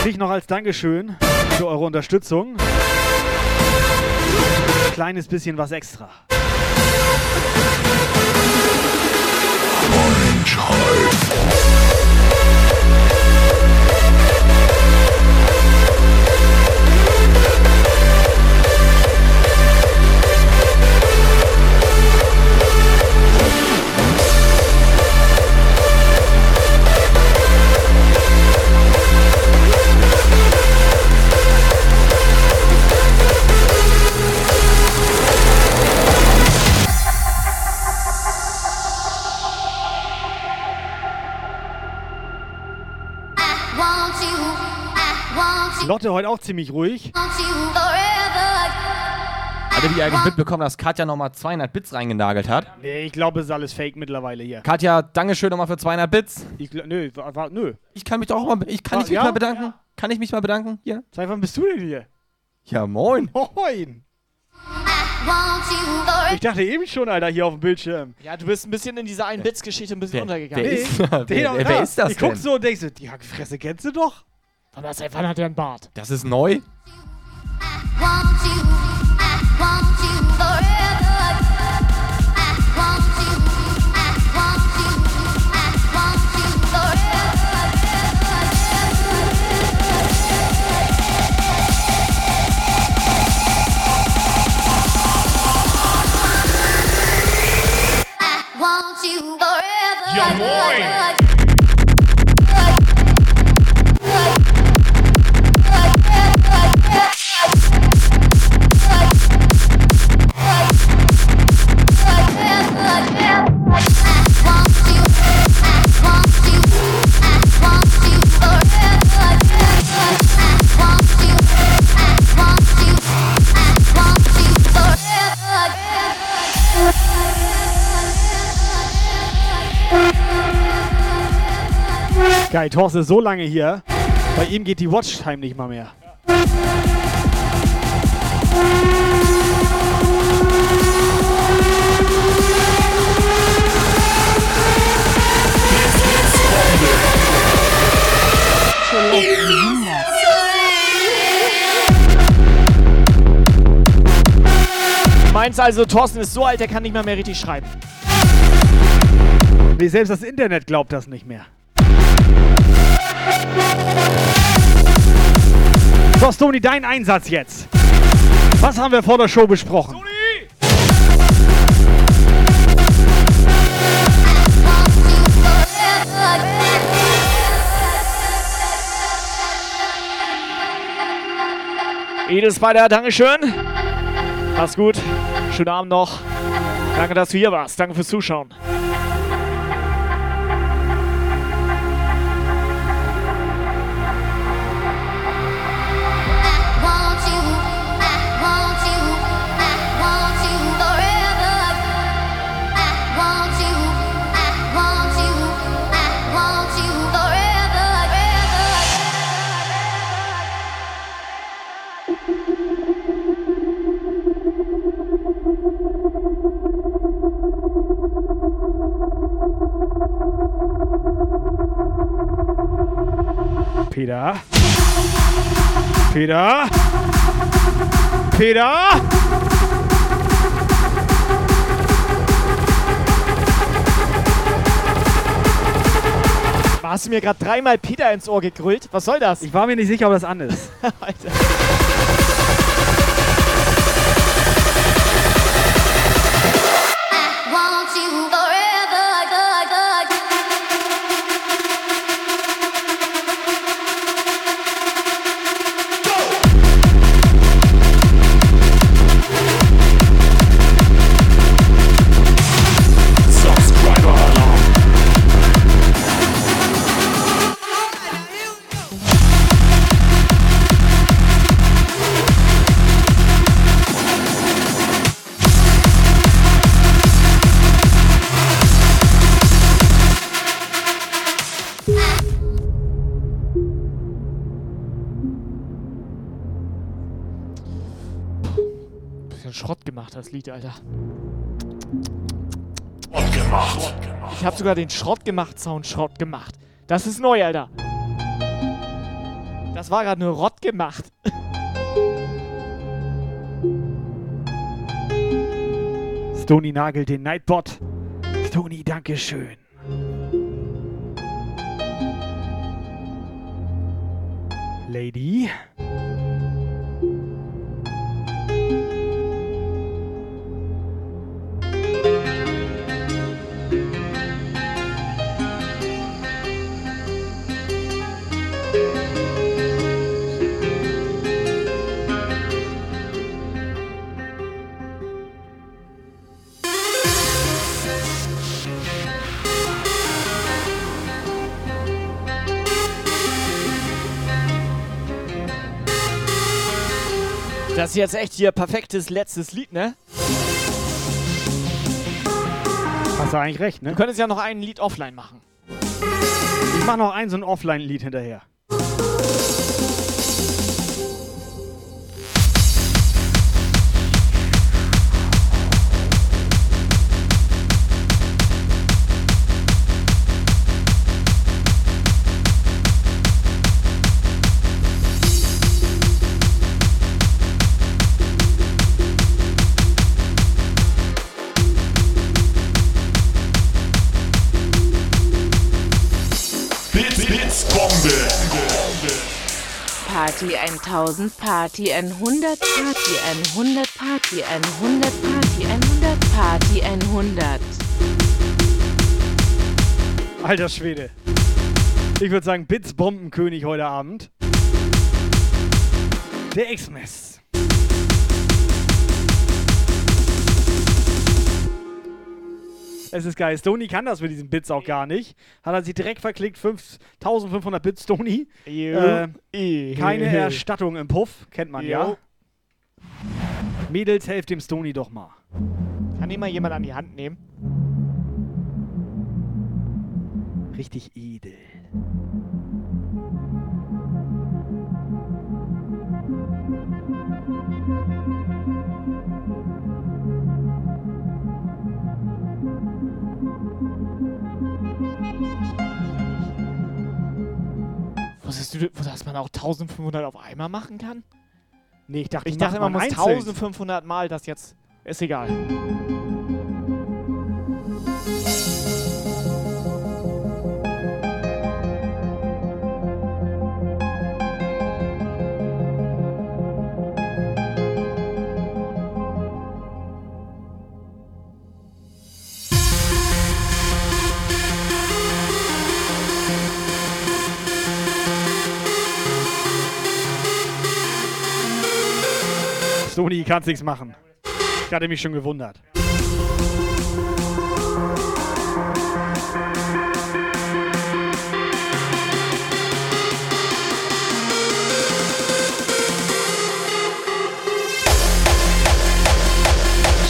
kriegt noch als Dankeschön für eure Unterstützung ein kleines bisschen was extra. Want you, Lotte heute auch ziemlich ruhig. Habt ihr eigentlich mitbekommen, dass Katja nochmal 200 Bits reingenagelt hat? Nee, ich glaube, es ist alles fake mittlerweile hier. Katja, Dankeschön nochmal für 200 Bits. Ich, gl- nö, war, war, nö. Ich kann mich doch auch mal, ich kann Ah, ich mich ja? mal bedanken? Kann ich mich mal bedanken? Hier. Seit wann bist du denn hier? Ja, moin. Moin. Ich dachte eben schon, Alter, hier auf dem Bildschirm. Ja, du bist ein bisschen in dieser einen Bits-Geschichte ein bisschen Wer- untergegangen. wer ist- wer- Den auch wer da. ist das Ich guck denn? so und denkst so, die Fresse kennst du doch. Aber seit wann hat er einen Bart? Das ist neu. Want you, Geil, Thorsten ist so lange hier. Bei ihm geht die Watchtime nicht mal mehr. Meinst also, Thorsten ist so alt, er kann nicht mal mehr richtig schreiben. Nee, selbst das Internet glaubt das nicht mehr. So, Stony, dein Einsatz jetzt. Was haben wir vor der Show besprochen? Edel Spider, Dankeschön. Mach's gut. Schönen Abend noch. Danke, dass du hier warst. Danke fürs Zuschauen. Peter. Peter. Peter. Hast du mir gerade dreimal Peter ins Ohr gegrüllt? Was soll das? Ich war mir nicht sicher, ob das an ist. Alter. Das Lied, Alter. Schrott gemacht. Ich habe sogar den Schrott gemacht Sound Schrott gemacht. Das ist neu, Alter. Das war gerade nur Rott gemacht. Stony nagelt den Nightbot. Stony, Dankeschön. Lady. Das ist jetzt echt hier perfektes letztes Lied, ne? Hast du eigentlich recht, ne? Du könntest ja noch ein Lied offline machen. Ich mach noch ein so ein Offline-Lied hinterher. Party 1000, Party 100, Party 100, Party 100, Party 100, Party 100. Alter Schwede. Ich würde sagen, Bits Bombenkönig heute Abend. Der Xmas. Es ist geil. Stony kann das mit diesen Bits auch gar nicht. Hat er sich direkt verklickt. 5500 Bits Stony. Jo. Äh, keine Erstattung im Puff. Kennt man ja. Mädels, helft dem Stony doch mal. Kann ihn mal jemand an die Hand nehmen? Richtig edel. Wusstest du, dass man auch 1500 auf einmal machen kann? Nee, ich dachte, Ich dachte, macht man muss einzeln. 1500 Mal das jetzt. Ist egal. Stony, kannst nichts machen. Ich hatte mich schon gewundert.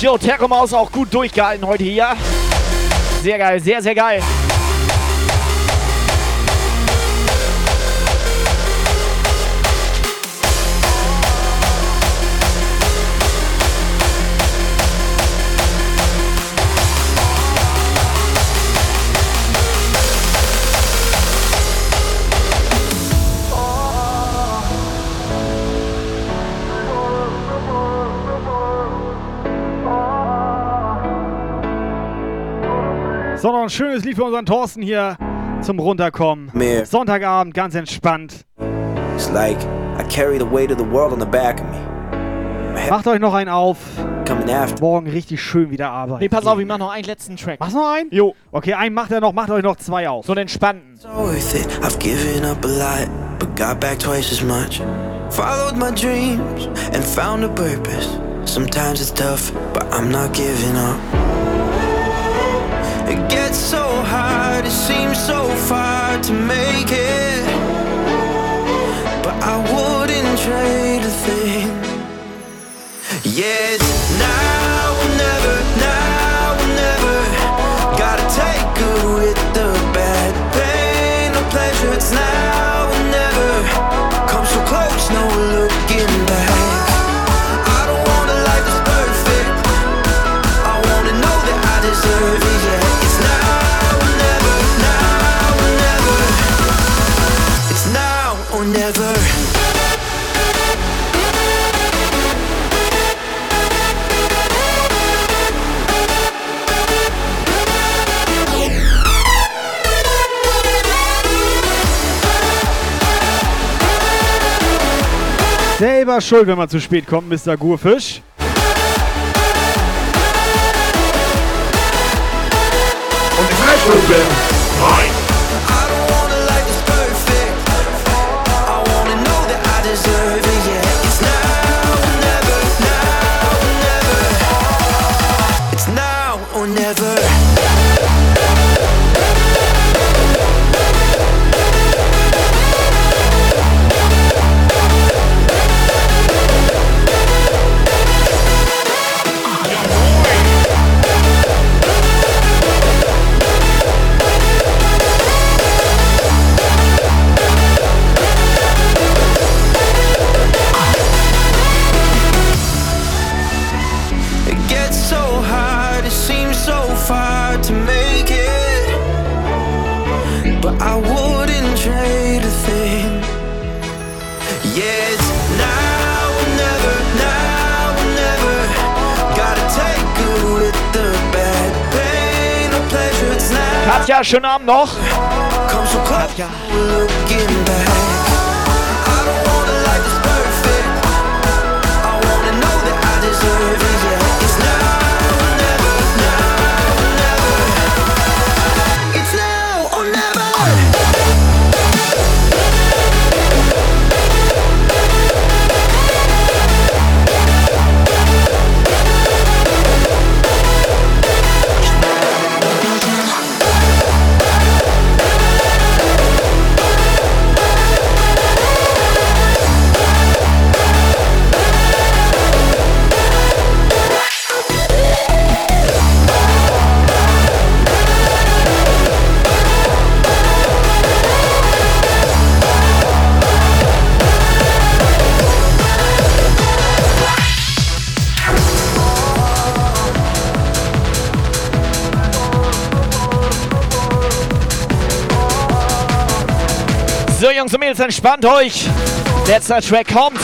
Jo, Terromaus auch gut durchgehalten heute hier. Sehr geil, sehr, sehr geil. Noch ein schönes Lied für unseren Thorsten hier zum Runterkommen. Mehr. Sonntagabend, ganz entspannt. It's like I carry the weight of the world on the back of me. Macht euch noch einen auf. Morgen richtig schön wieder arbeiten. Nee, pass auf, ich mach noch einen letzten Track. Machst noch einen? Jo. Okay, einen macht er noch, macht euch noch zwei auf. So einen entspannten. So worth it. I've given up a lot, but got back twice as much. Followed my dreams and found a purpose. Sometimes it's tough, but I'm not giving up. It gets so hard, it seems so far to make it. But I wouldn't trade a thing. Yeah, it's now selber schuld, wenn man zu spät kommt, Mr. Gurfisch. Und die Fleischwürfel. Schönen Abend noch. Come so looking Mädels, entspannt euch. Letzter Track kommt.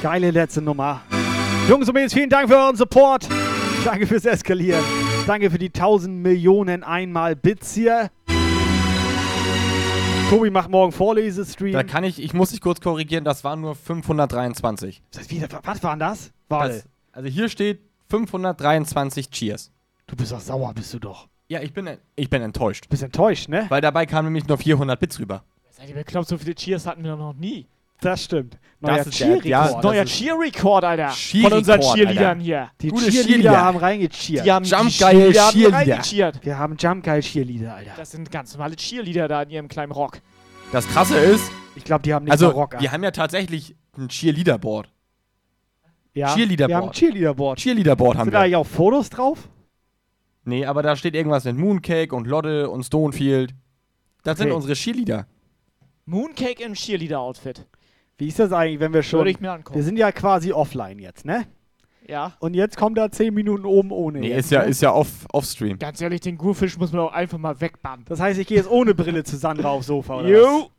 Geile letzte Nummer. Jungs und Mädels, vielen Dank für euren Support. Danke fürs Eskalieren. Danke für die 1000 Millionen einmal Bits hier. Tobi macht morgen Vorlesestream. Da kann ich, ich muss dich kurz korrigieren, das waren nur 523. Das wie, was waren das? Warte. Das, also hier steht 523 Cheers. Du bist doch sauer, bist du doch. Ja, ich bin, ich bin enttäuscht. Bist enttäuscht, ne? Weil dabei kamen nämlich nur 400 Bits rüber. Seid ihr bekloppt, so viele Cheers hatten wir doch noch nie. Das stimmt. Das Neuer ist der- Cheer-Rekord. ja, das Neuer Cheer-Record, Alter. Cheer-Record, Von unseren. Cheerleadern hier. Die Gute Cheerleader haben reingecheert. Die haben Jump die geil Cheerleader. Wir haben Jump Geil Cheerleader, Alter. Das sind ganz normale Cheerleader da in ihrem kleinen Rock. Das krasse ist, Ich glaube, die haben nicht also Rock an. wir haben ja tatsächlich ein Cheerleader-Board. ja, Cheerleader-Board. Wir haben ein Cheerleader-Board. Cheerleader-Board haben Sind da wir. eigentlich auch Fotos drauf? Nee, aber da steht irgendwas mit Mooncake und Lotte und Stonefield. Das sind Okay. unsere Cheerleader. Mooncake im Cheerleader-Outfit. Wie ist das eigentlich, wenn wir schon... Würde ich mir angucken. Wir sind ja quasi offline jetzt, ne? Ja. Und jetzt kommt da 10 Minuten oben ohne. Nee, jetzt, ist ja, ne? ist ja off, offstream. Ganz ehrlich, den Gurfisch muss man auch einfach mal wegbannen. Das heißt, ich gehe jetzt ohne Brille zu Sandra aufs Sofa, oder was? Jo.